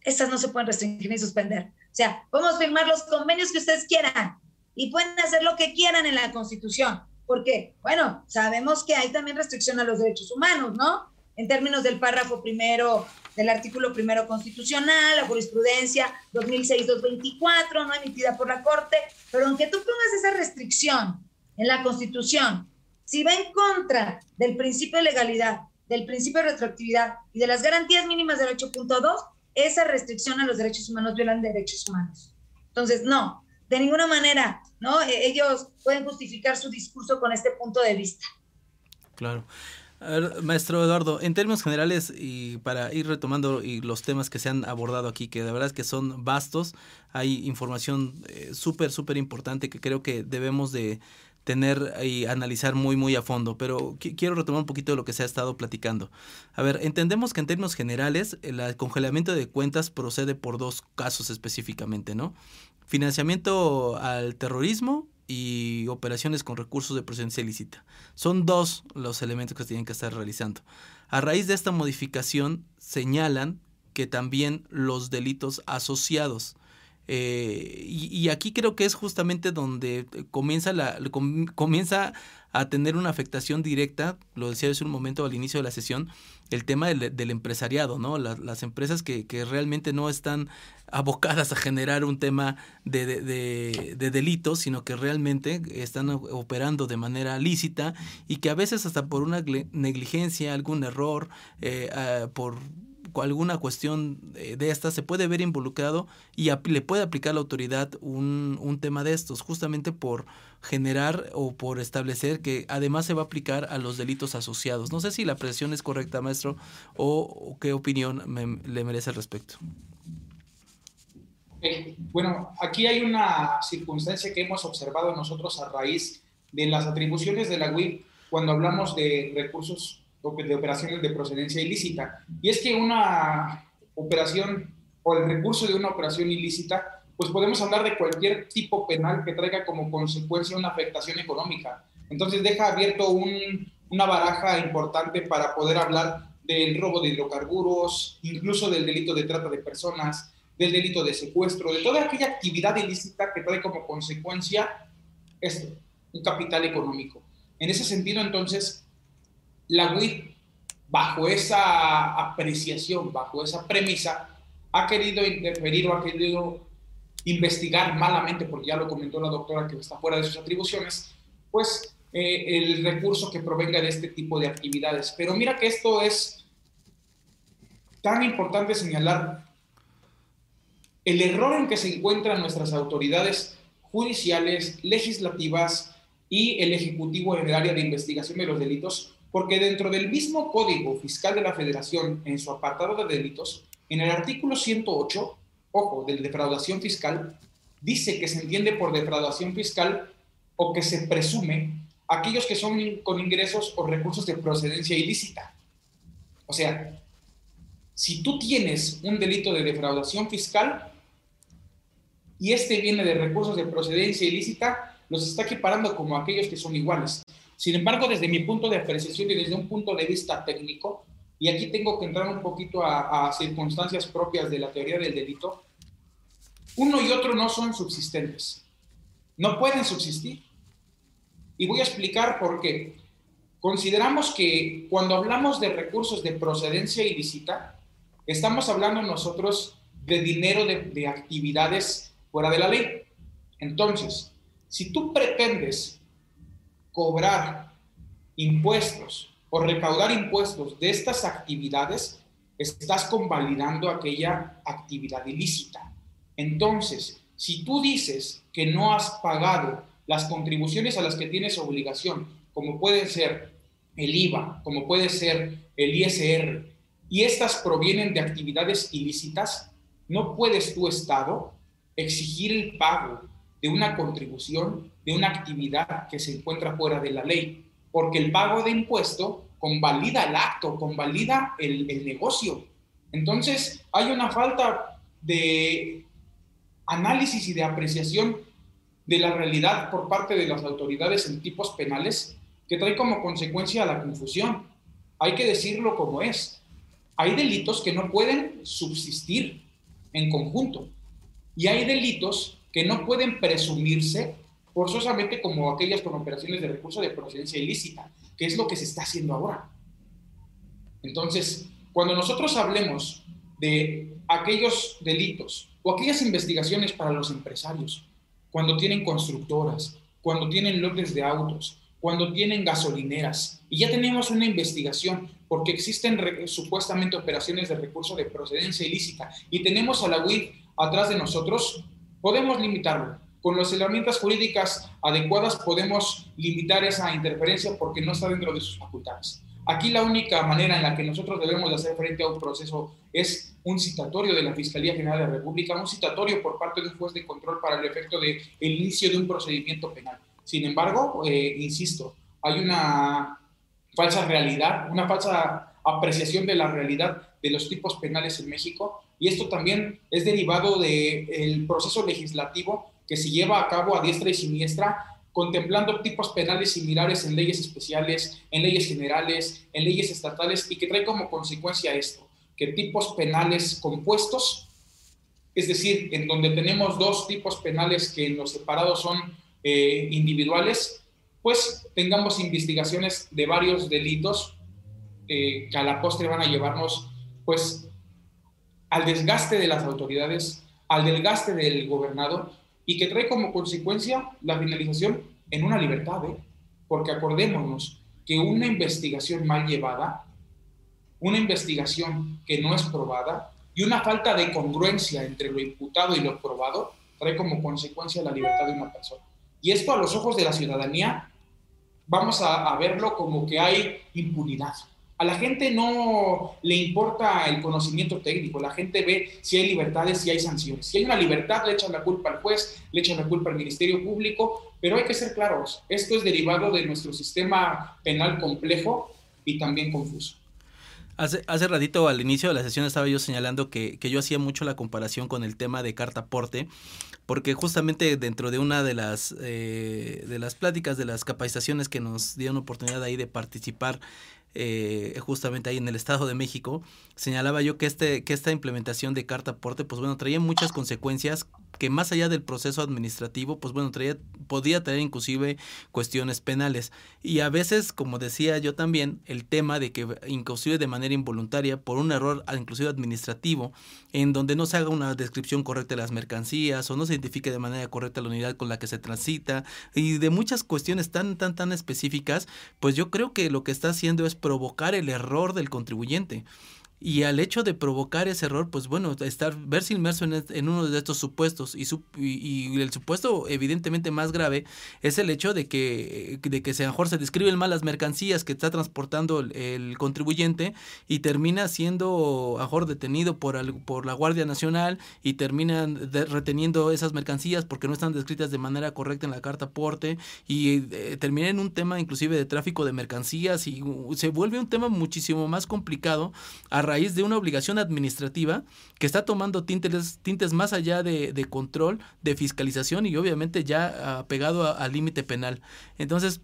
Estas no se pueden restringir ni suspender. O sea, podemos firmar los convenios que ustedes quieran y pueden hacer lo que quieran en la Constitución. Porque, bueno, sabemos que hay también restricción a los derechos humanos, ¿no? En términos del párrafo primero del artículo primero constitucional, la jurisprudencia 2006-224, no emitida por la Corte, pero aunque tú pongas esa restricción en la Constitución, si va en contra del principio de legalidad, del principio de retroactividad y de las garantías mínimas del 8.2, esa restricción a los derechos humanos violan derechos humanos. Entonces, no, de ninguna manera, ¿no? E-, ellos pueden justificar su discurso con este punto de vista. Claro. maestro Eduardo, en términos generales y para ir retomando y los temas que se han abordado aquí, que de verdad que son vastos, hay información eh, súper, súper importante que creo que debemos de tener y analizar muy, muy a fondo, pero quiero retomar un poquito de lo que se ha estado platicando. A ver, entendemos que en términos generales el congelamiento de cuentas procede por dos casos específicamente, ¿no? Financiamiento al terrorismo y operaciones con recursos de procedencia ilícita. Son dos los elementos que se tienen que estar realizando. A raíz de esta modificación señalan que también los delitos asociados eh, y, aquí creo que es justamente donde comienza, la, comienza a tener una afectación directa, lo decía hace un momento al inicio de la sesión, el tema del, empresariado, ¿no? las empresas que, que, realmente no están abocadas a generar un tema de, de, de, delitos, sino que realmente están operando de manera lícita y que a veces hasta por una negligencia, algún error, eh, ah, por alguna cuestión de esta se puede ver involucrado y le puede aplicar la autoridad un, tema de estos, justamente por generar o por establecer que además se va a aplicar a los delitos asociados. No sé si la presión es correcta, maestro, o, qué opinión le merece al respecto. Bueno, aquí hay una circunstancia que hemos observado nosotros a raíz de las atribuciones de la UIP cuando hablamos de recursos de operaciones de procedencia ilícita. Y es que una operación o el recurso de una operación ilícita, pues podemos hablar de cualquier tipo penal que traiga como consecuencia una afectación económica. Entonces deja abierto un, una baraja importante para poder hablar del robo de hidrocarburos, incluso del delito de trata de personas, del delito de secuestro, de toda aquella actividad ilícita que trae como consecuencia esto, un capital económico. En ese sentido, entonces, la UIT, bajo esa apreciación, bajo esa premisa, ha querido interferir o ha querido investigar malamente, porque ya lo comentó la doctora que está fuera de sus atribuciones, pues eh, el recurso que provenga de este tipo de actividades. Pero mira que esto es tan importante señalar el error en que se encuentran nuestras autoridades judiciales, legislativas y el Ejecutivo en el área de investigación de los delitos porque dentro del mismo Código Fiscal de la Federación, en su apartado de delitos, en el artículo 108, ojo, de defraudación fiscal, dice que se entiende por defraudación fiscal o que se presume aquellos que son con ingresos o recursos de procedencia ilícita. O sea, si tú tienes un delito de defraudación fiscal y este viene de recursos de procedencia ilícita, los está equiparando como aquellos que son iguales. Sin embargo, desde mi punto de apreciación y desde un punto de vista técnico, y aquí tengo que entrar un poquito a, circunstancias propias de la teoría del delito, uno y otro no son subsistentes, no pueden subsistir. Y voy a explicar por qué. Consideramos que cuando hablamos de recursos de procedencia ilícita, estamos hablando nosotros de dinero de, de actividades fuera de la ley. Entonces, si tú pretendes cobrar impuestos o recaudar impuestos de estas actividades, estás convalidando aquella actividad ilícita. Entonces, si tú dices que no has pagado las contribuciones a las que tienes obligación, como puede ser el IVA, como puede ser el ISR, y estas provienen de actividades ilícitas, no puedes tu Estado exigir el pago de una contribución de una actividad que se encuentra fuera de la ley, porque el pago de impuesto convalida el acto, convalida el, el negocio. Entonces, hay una falta de análisis y de apreciación de la realidad por parte de las autoridades en tipos penales que trae como consecuencia la confusión. hay que decirlo como es. Hay delitos que no pueden subsistir en conjunto y hay delitos que no pueden presumirse forzosamente como aquellas con operaciones de recurso de procedencia ilícita, que es lo que se está haciendo ahora. Entonces, cuando nosotros hablemos de aquellos delitos o aquellas investigaciones para los empresarios, cuando tienen constructoras, cuando tienen lotes de autos, cuando tienen gasolineras, y ya tenemos una investigación porque existen supuestamente operaciones de recurso de procedencia ilícita y tenemos a la UIF atrás de nosotros, podemos limitarlo. Con las herramientas jurídicas adecuadas podemos limitar esa interferencia porque no está dentro de sus facultades. Aquí la única manera en la que nosotros debemos de hacer frente a un proceso es un citatorio de la Fiscalía General de la República, un citatorio por parte de un juez de control para el efecto de el inicio de un procedimiento penal. Sin embargo, eh, insisto, hay una falsa realidad, una falsa apreciación de la realidad de los tipos penales en México y esto también es derivado del proceso legislativo que se lleva a cabo a diestra y siniestra contemplando tipos penales similares en leyes especiales, en leyes generales, en leyes estatales y que trae como consecuencia esto, que tipos penales compuestos, es decir, en donde tenemos dos tipos penales que en los separados son eh, individuales, pues tengamos investigaciones de varios delitos eh, que a la postre van a llevarnos pues al desgaste de las autoridades, al desgaste del gobernador y que trae como consecuencia la finalización en una libertad, ¿eh? porque acordémonos que una investigación mal llevada, una investigación que no es probada y una falta de congruencia entre lo imputado y lo probado trae como consecuencia la libertad de una persona. Y esto a los ojos de la ciudadanía vamos a, a verlo como que hay impunidad. A la gente no le importa el conocimiento técnico, la gente ve si hay libertades, si hay sanciones. Si hay una libertad, le echan la culpa al juez, le echan la culpa al Ministerio Público, pero hay que ser claros, esto es derivado de nuestro sistema penal complejo y también confuso. Hace, hace ratito al inicio de la sesión estaba yo señalando que, que yo hacía mucho la comparación con el tema de carta aporte, porque justamente dentro de una de las, eh, de las pláticas, de las capacitaciones que nos dieron oportunidad ahí de participar eh, justamente ahí en el Estado de México, señalaba yo que, este, que esta implementación de carta aporte, pues bueno, traía muchas consecuencias que más allá del proceso administrativo, pues bueno, traía, podía traer inclusive cuestiones penales. Y a veces, como decía yo también, el tema de que inclusive de manera involuntaria, por un error inclusive administrativo, en donde no se haga una descripción correcta de las mercancías o no se identifique de manera correcta la unidad con la que se transita y de muchas cuestiones tan, tan, tan específicas, pues yo creo que lo que está haciendo es provocar el error del contribuyente. Y al hecho de provocar ese error, pues bueno, estar, verse inmerso en, en uno de estos supuestos. Y, su, y, el supuesto evidentemente más grave es el hecho de que, de que a mejor se describen mal las mercancías que está transportando el, contribuyente y termina siendo a mejor detenido por, por la Guardia Nacional y terminan reteniendo esas mercancías porque no están descritas de manera correcta en la carta aporte y eh, termina en un tema inclusive de tráfico de mercancías y se vuelve un tema muchísimo más complicado raíz de una obligación administrativa que está tomando tintes, tintes más allá de, control, de fiscalización y obviamente ya pegado al límite penal. Entonces,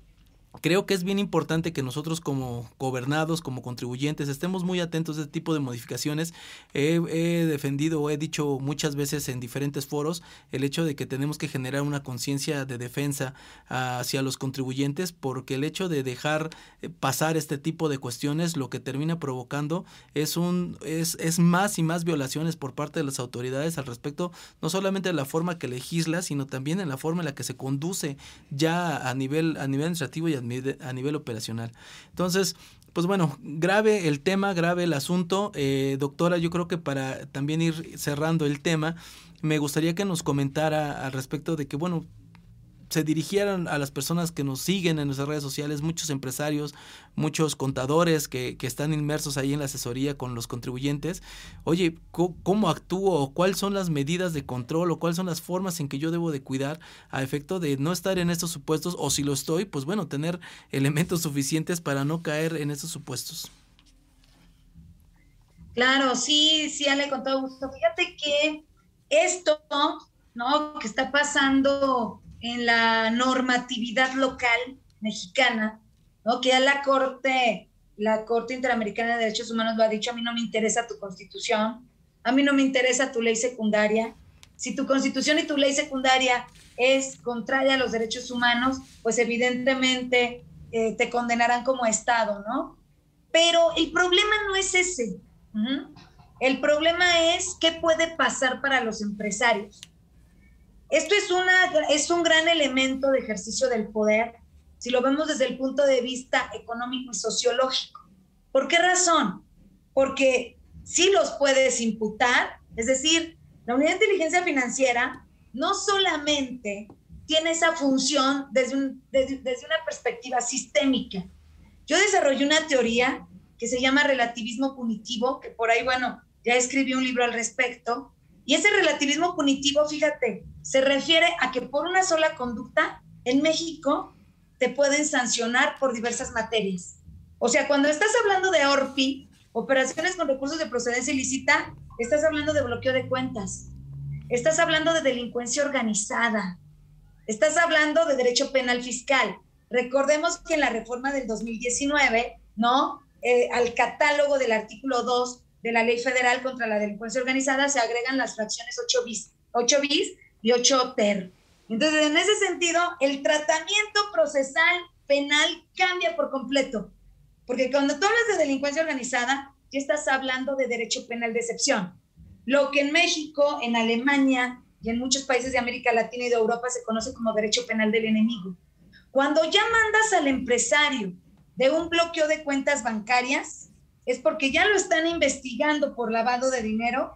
Creo que es bien importante que nosotros como gobernados, como contribuyentes, estemos muy atentos a este tipo de modificaciones. He, defendido he dicho muchas veces en diferentes foros el hecho de que tenemos que generar una conciencia de defensa hacia los contribuyentes porque el hecho de dejar eh, pasar este tipo de cuestiones lo que termina provocando es, un, es, es más y más violaciones por parte de las autoridades al respecto, no solamente de la forma que legisla, sino también en la forma en la que se conduce ya a nivel, a nivel administrativo y a nivel operacional. Entonces, pues bueno, grave el tema, grave el asunto. Eh, doctora, yo creo que para también ir cerrando el tema, me gustaría que nos comentara al respecto de que, bueno, se dirigieran a las personas que nos siguen en nuestras redes sociales, muchos empresarios, muchos contadores que, que están inmersos ahí en la asesoría con los contribuyentes. Oye, ¿cómo, actúo o cuáles son las medidas de control o cuáles son las formas en que yo debo de cuidar a efecto de no estar en estos supuestos o si lo estoy, pues bueno, tener elementos suficientes para no caer en estos supuestos? Claro, sí, sí, Ale, con todo gusto. Fíjate que esto, ¿no? Que está pasando en la normatividad local mexicana, ¿no? que ya la Corte la Corte Interamericana de Derechos Humanos lo ha dicho, a mí no me interesa tu constitución, a mí no me interesa tu ley secundaria. Si tu constitución y tu ley secundaria es contraria a los derechos humanos, pues evidentemente eh, te condenarán como Estado, ¿no? Pero el problema no es ese. El problema es qué puede pasar para los empresarios. Esto es, una, es un gran elemento de ejercicio del poder si lo vemos desde el punto de vista económico y sociológico. ¿Por qué razón? Porque si los puedes imputar, es decir, la unidad de inteligencia financiera no solamente tiene esa función desde, desde, desde una perspectiva sistémica. Yo desarrollé una teoría que se llama relativismo punitivo, que por ahí, bueno, ya escribí un libro al respecto, y ese relativismo punitivo, fíjate, se refiere a que por una sola conducta en México te pueden sancionar por diversas materias. O sea, cuando estás hablando de ORPI, operaciones con recursos de procedencia ilícita, estás hablando de bloqueo de cuentas, estás hablando de delincuencia organizada, estás hablando de derecho penal fiscal. Recordemos que en la reforma del 2019, ¿no? Eh, al catálogo del artículo 2 de la Ley Federal contra la Delincuencia Organizada se agregan las fracciones 8 bis, 8 bis y 8 ter. Entonces, en ese sentido, el tratamiento procesal penal cambia por completo, porque cuando tú hablas de delincuencia organizada, ya estás hablando de derecho penal de excepción. Lo que en México, en Alemania y en muchos países de América Latina y de Europa se conoce como derecho penal del enemigo. Cuando ya mandas al empresario de un bloqueo de cuentas bancarias, es porque ya lo están investigando por lavado de dinero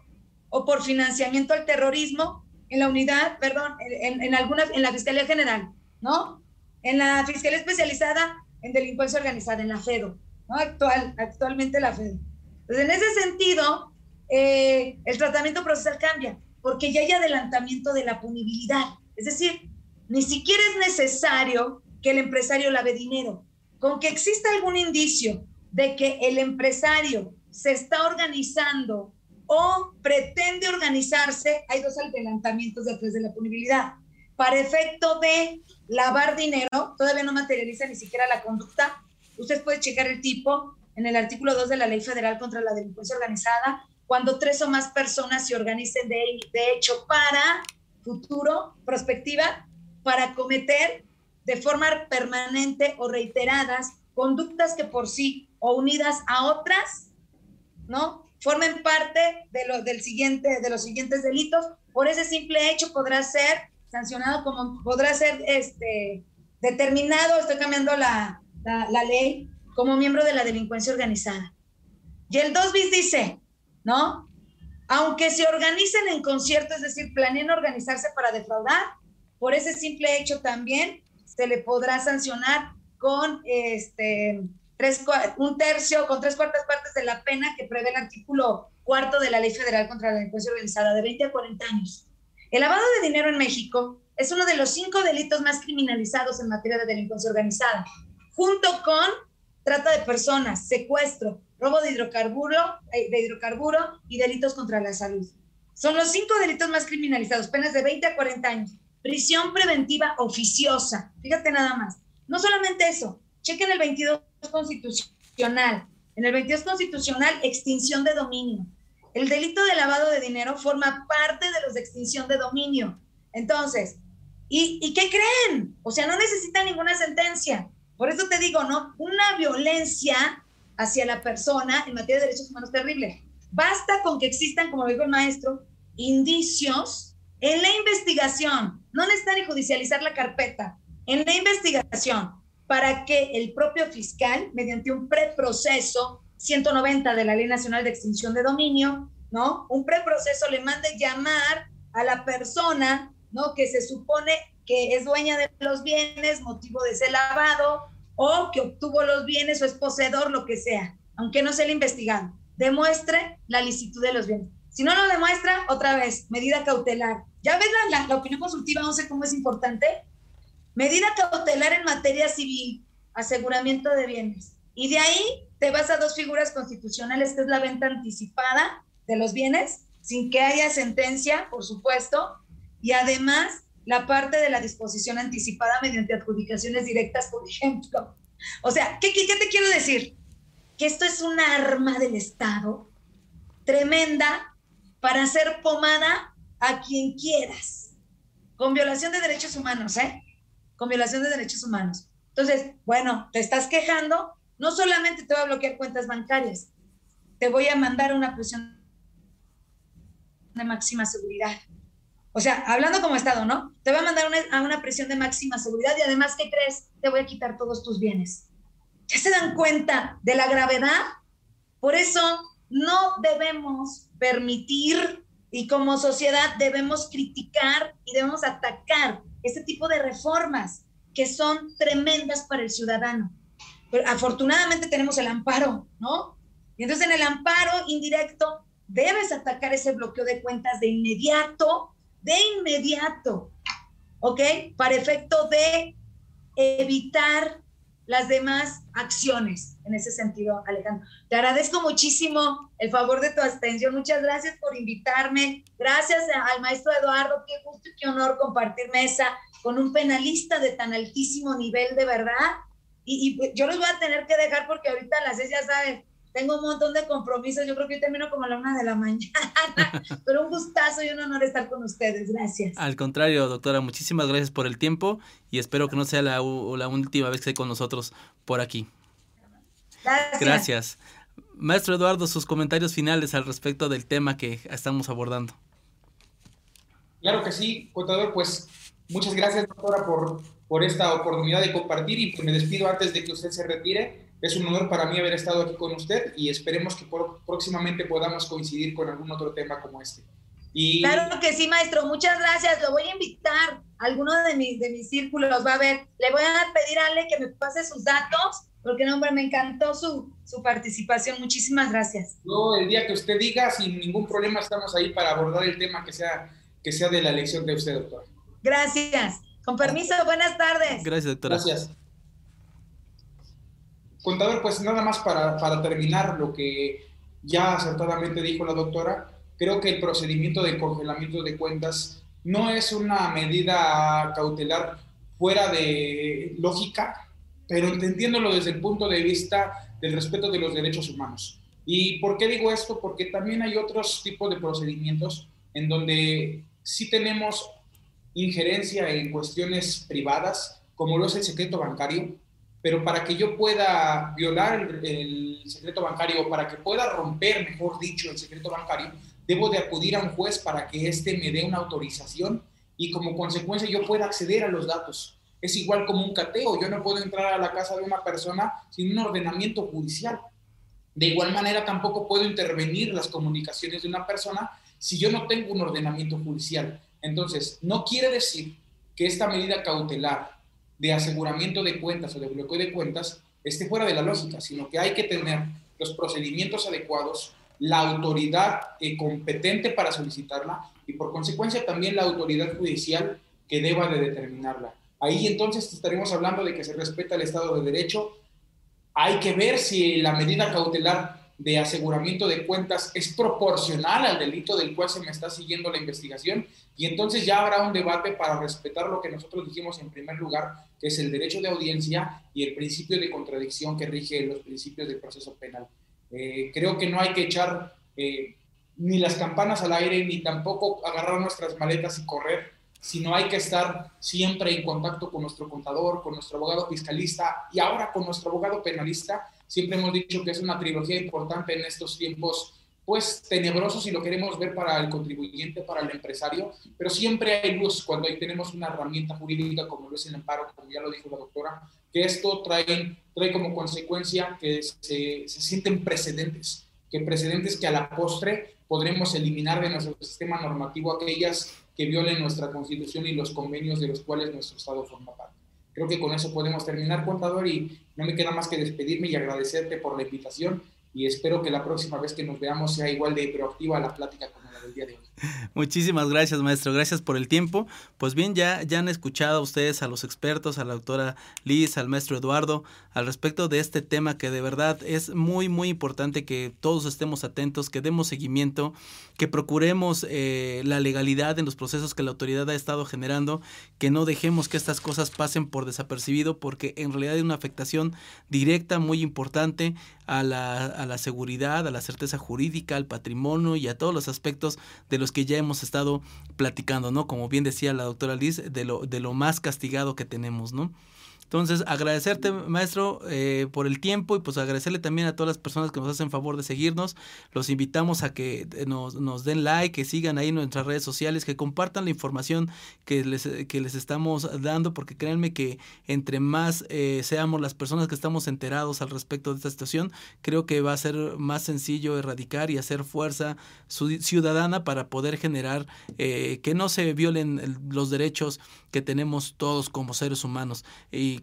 o por financiamiento al terrorismo en la unidad, perdón, en, en algunas, en la Fiscalía General, ¿no? En la Fiscalía Especializada en Delincuencia Organizada, en la FEDO, ¿no? Actual, actualmente la FEDO. Entonces, en ese sentido, eh, el tratamiento procesal cambia, porque ya hay adelantamiento de la punibilidad. Es decir, ni siquiera es necesario que el empresario lave dinero. Con que exista algún indicio de que el empresario se está organizando o pretende organizarse, hay dos adelantamientos después de la punibilidad. Para efecto de lavar dinero, todavía no materializa ni siquiera la conducta. Usted puede checar el tipo en el artículo 2 de la Ley Federal contra la Delincuencia Organizada, cuando tres o más personas se organicen de, de hecho para futuro, prospectiva, para cometer de forma permanente o reiteradas conductas que por sí o unidas a otras, ¿no? Formen parte de, lo, del siguiente, de los siguientes delitos. Por ese simple hecho podrá ser sancionado como, podrá ser este, determinado, estoy cambiando la, la, la ley, como miembro de la delincuencia organizada. Y el 2 bis dice, ¿no? Aunque se organicen en concierto, es decir, planeen organizarse para defraudar, por ese simple hecho también se le podrá sancionar con este tres, un tercio, con tres cuartas partes de la pena que prevé el artículo cuarto de la Ley Federal contra la Delincuencia Organizada, de 20 a 40 años. El lavado de dinero en México es uno de los cinco delitos más criminalizados en materia de delincuencia organizada, junto con trata de personas, secuestro, robo de hidrocarburo, eh, de hidrocarburo y delitos contra la salud. Son los cinco delitos más criminalizados, penas de 20 a 40 años. Prisión preventiva oficiosa. Fíjate nada más. No solamente eso, chequen el 22 constitucional. En el 22 constitucional, extinción de dominio. El delito de lavado de dinero forma parte de los de extinción de dominio. Entonces, ¿y, ¿y qué creen? O sea, no necesita ninguna sentencia. Por eso te digo, ¿no? Una violencia hacia la persona en materia de derechos humanos terrible. Basta con que existan, como dijo el maestro, indicios en la investigación. No necesitan ni judicializar la carpeta. En la investigación, para que el propio fiscal, mediante un preproceso 190 de la Ley Nacional de Extinción de Dominio, ¿no? Un preproceso le mande llamar a la persona, ¿no? Que se supone que es dueña de los bienes, motivo de ese lavado, o que obtuvo los bienes o es poseedor, lo que sea, aunque no sea el investigado, demuestre la licitud de los bienes. Si no lo demuestra, otra vez, medida cautelar. ¿Ya ves la, la, opinión consultiva? No sé cómo es importante. Medida cautelar en materia civil, aseguramiento de bienes. Y de ahí te vas a dos figuras constitucionales, que es la venta anticipada de los bienes, sin que haya sentencia, por supuesto, y además la parte de la disposición anticipada mediante adjudicaciones directas, por ejemplo. O sea, ¿qué, qué, qué te quiero decir? que esto es un arma del Estado tremenda para hacer pomada a quien quieras, con violación de derechos humanos, ¿eh? Con violación de derechos humanos. Entonces, bueno, te estás quejando, no solamente te voy a bloquear cuentas bancarias, te voy a mandar una prisión de máxima seguridad. O sea, hablando como Estado, ¿no? Te voy a mandar a una prisión de máxima seguridad y además, ¿qué crees? Te voy a quitar todos tus bienes. ¿Ya se dan cuenta de la gravedad? Por eso no debemos permitir y como sociedad debemos criticar y debemos atacar este tipo de reformas que son tremendas para el ciudadano. Pero afortunadamente tenemos el amparo, ¿no? Y entonces en el amparo indirecto debes atacar ese bloqueo de cuentas de inmediato, de inmediato, ¿ok? Para efecto de evitar las demás acciones en ese sentido, Alejandro. Te agradezco muchísimo el favor de tu atención. Muchas gracias por invitarme. Gracias al maestro Eduardo. Qué gusto y qué honor compartir mesa con un penalista de tan altísimo nivel, de verdad. Y, y yo los voy a tener que dejar porque ahorita las seis ya saben, tengo un montón de compromisos, yo creo que yo termino como a la una de la mañana, pero un gustazo y un honor estar con ustedes, gracias. Al contrario, doctora, muchísimas gracias por el tiempo y espero que no sea la, la última vez que esté con nosotros por aquí. Gracias. Gracias. Maestro Eduardo, sus comentarios finales al respecto del tema que estamos abordando. Claro que sí, contador, pues muchas gracias, doctora, por, por esta oportunidad de compartir y pues me despido antes de que usted se retire es un honor para mí haber estado aquí con usted y esperemos que próximamente podamos coincidir con algún otro tema como este. Y... Claro que sí, maestro. Muchas gracias. Lo voy a invitar a alguno de mis, de mis círculos. Va a ver, le voy a pedir a Ale que me pase sus datos, porque no, hombre, me encantó su, su participación. Muchísimas gracias. Yo, el día que usted diga, sin ningún problema, estamos ahí para abordar el tema que sea, que sea de la elección de usted, doctor. Gracias. Con permiso, buenas tardes. Gracias, doctora. Gracias. Contador, pues nada más para, para terminar lo que ya acertadamente dijo la doctora, creo que el procedimiento de congelamiento de cuentas no es una medida cautelar fuera de lógica, pero entendiéndolo desde el punto de vista del respeto de los derechos humanos. ¿Y por qué digo esto? Porque también hay otros tipos de procedimientos en donde sí tenemos injerencia en cuestiones privadas, como lo es el secreto bancario, pero para que yo pueda violar el, secreto bancario para que pueda romper, mejor dicho, el secreto bancario, debo de acudir a un juez para que éste me dé una autorización y como consecuencia yo pueda acceder a los datos. Es igual como un cateo, yo no puedo entrar a la casa de una persona sin un ordenamiento judicial. De igual manera tampoco puedo intervenir las comunicaciones de una persona si yo no tengo un ordenamiento judicial. Entonces, no quiere decir que esta medida cautelar de aseguramiento de cuentas o de bloqueo de cuentas esté fuera de la lógica, sino que hay que tener los procedimientos adecuados, la autoridad eh, competente para solicitarla y por consecuencia también la autoridad judicial que deba de determinarla. Ahí entonces estaremos hablando de que se respeta el Estado de Derecho. Hay que ver si la medida cautelar de aseguramiento de cuentas es proporcional al delito del cual se me está siguiendo la investigación y entonces ya habrá un debate para respetar lo que nosotros dijimos en primer lugar, que es el derecho de audiencia y el principio de contradicción que rige los principios del proceso penal. Eh, creo que no hay que echar eh, ni las campanas al aire ni tampoco agarrar nuestras maletas y correr, sino hay que estar siempre en contacto con nuestro contador, con nuestro abogado fiscalista y ahora con nuestro abogado penalista Siempre hemos dicho que es una trilogía importante en estos tiempos, pues tenebrosos si lo queremos ver para el contribuyente, para el empresario, pero siempre hay luz cuando ahí tenemos una herramienta jurídica como lo es el amparo, como ya lo dijo la doctora, que esto trae, trae como consecuencia que se, se sienten precedentes, que precedentes que a la postre podremos eliminar de nuestro sistema normativo aquellas que violen nuestra constitución y los convenios de los cuales nuestro Estado forma parte. Creo que con eso podemos terminar, contador, y no me queda más que despedirme y agradecerte por la invitación y espero que la próxima vez que nos veamos sea igual de proactiva la plática como la del día de hoy. Muchísimas gracias, maestro. Gracias por el tiempo. Pues bien, ya, ya han escuchado ustedes a los expertos, a la doctora Liz, al maestro Eduardo, al respecto de este tema que de verdad es muy, muy importante que todos estemos atentos, que demos seguimiento, que procuremos eh, la legalidad en los procesos que la autoridad ha estado generando, que no dejemos que estas cosas pasen por desapercibido, porque en realidad hay una afectación directa muy importante a la, a la seguridad, a la certeza jurídica, al patrimonio y a todos los aspectos de los que ya hemos estado platicando, ¿no? Como bien decía la doctora Liz, de lo, de lo más castigado que tenemos, ¿no? Entonces, agradecerte, maestro, eh, por el tiempo y pues agradecerle también a todas las personas que nos hacen favor de seguirnos. Los invitamos a que eh, nos, nos den like, que sigan ahí nuestras redes sociales, que compartan la información que les, que les estamos dando, porque créanme que entre más eh, seamos las personas que estamos enterados al respecto de esta situación, creo que va a ser más sencillo erradicar y hacer fuerza ciudadana para poder generar que no se violen los derechos que tenemos todos como seres humanos.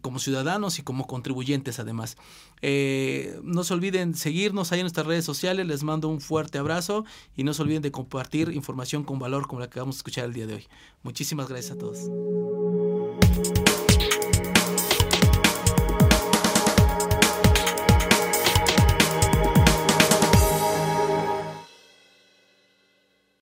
Como ciudadanos y como contribuyentes además. Eh, no se olviden seguirnos ahí en nuestras redes sociales, les mando un fuerte abrazo y no se olviden de compartir información con valor como la que vamos a escuchar el día de hoy. Muchísimas gracias a todos.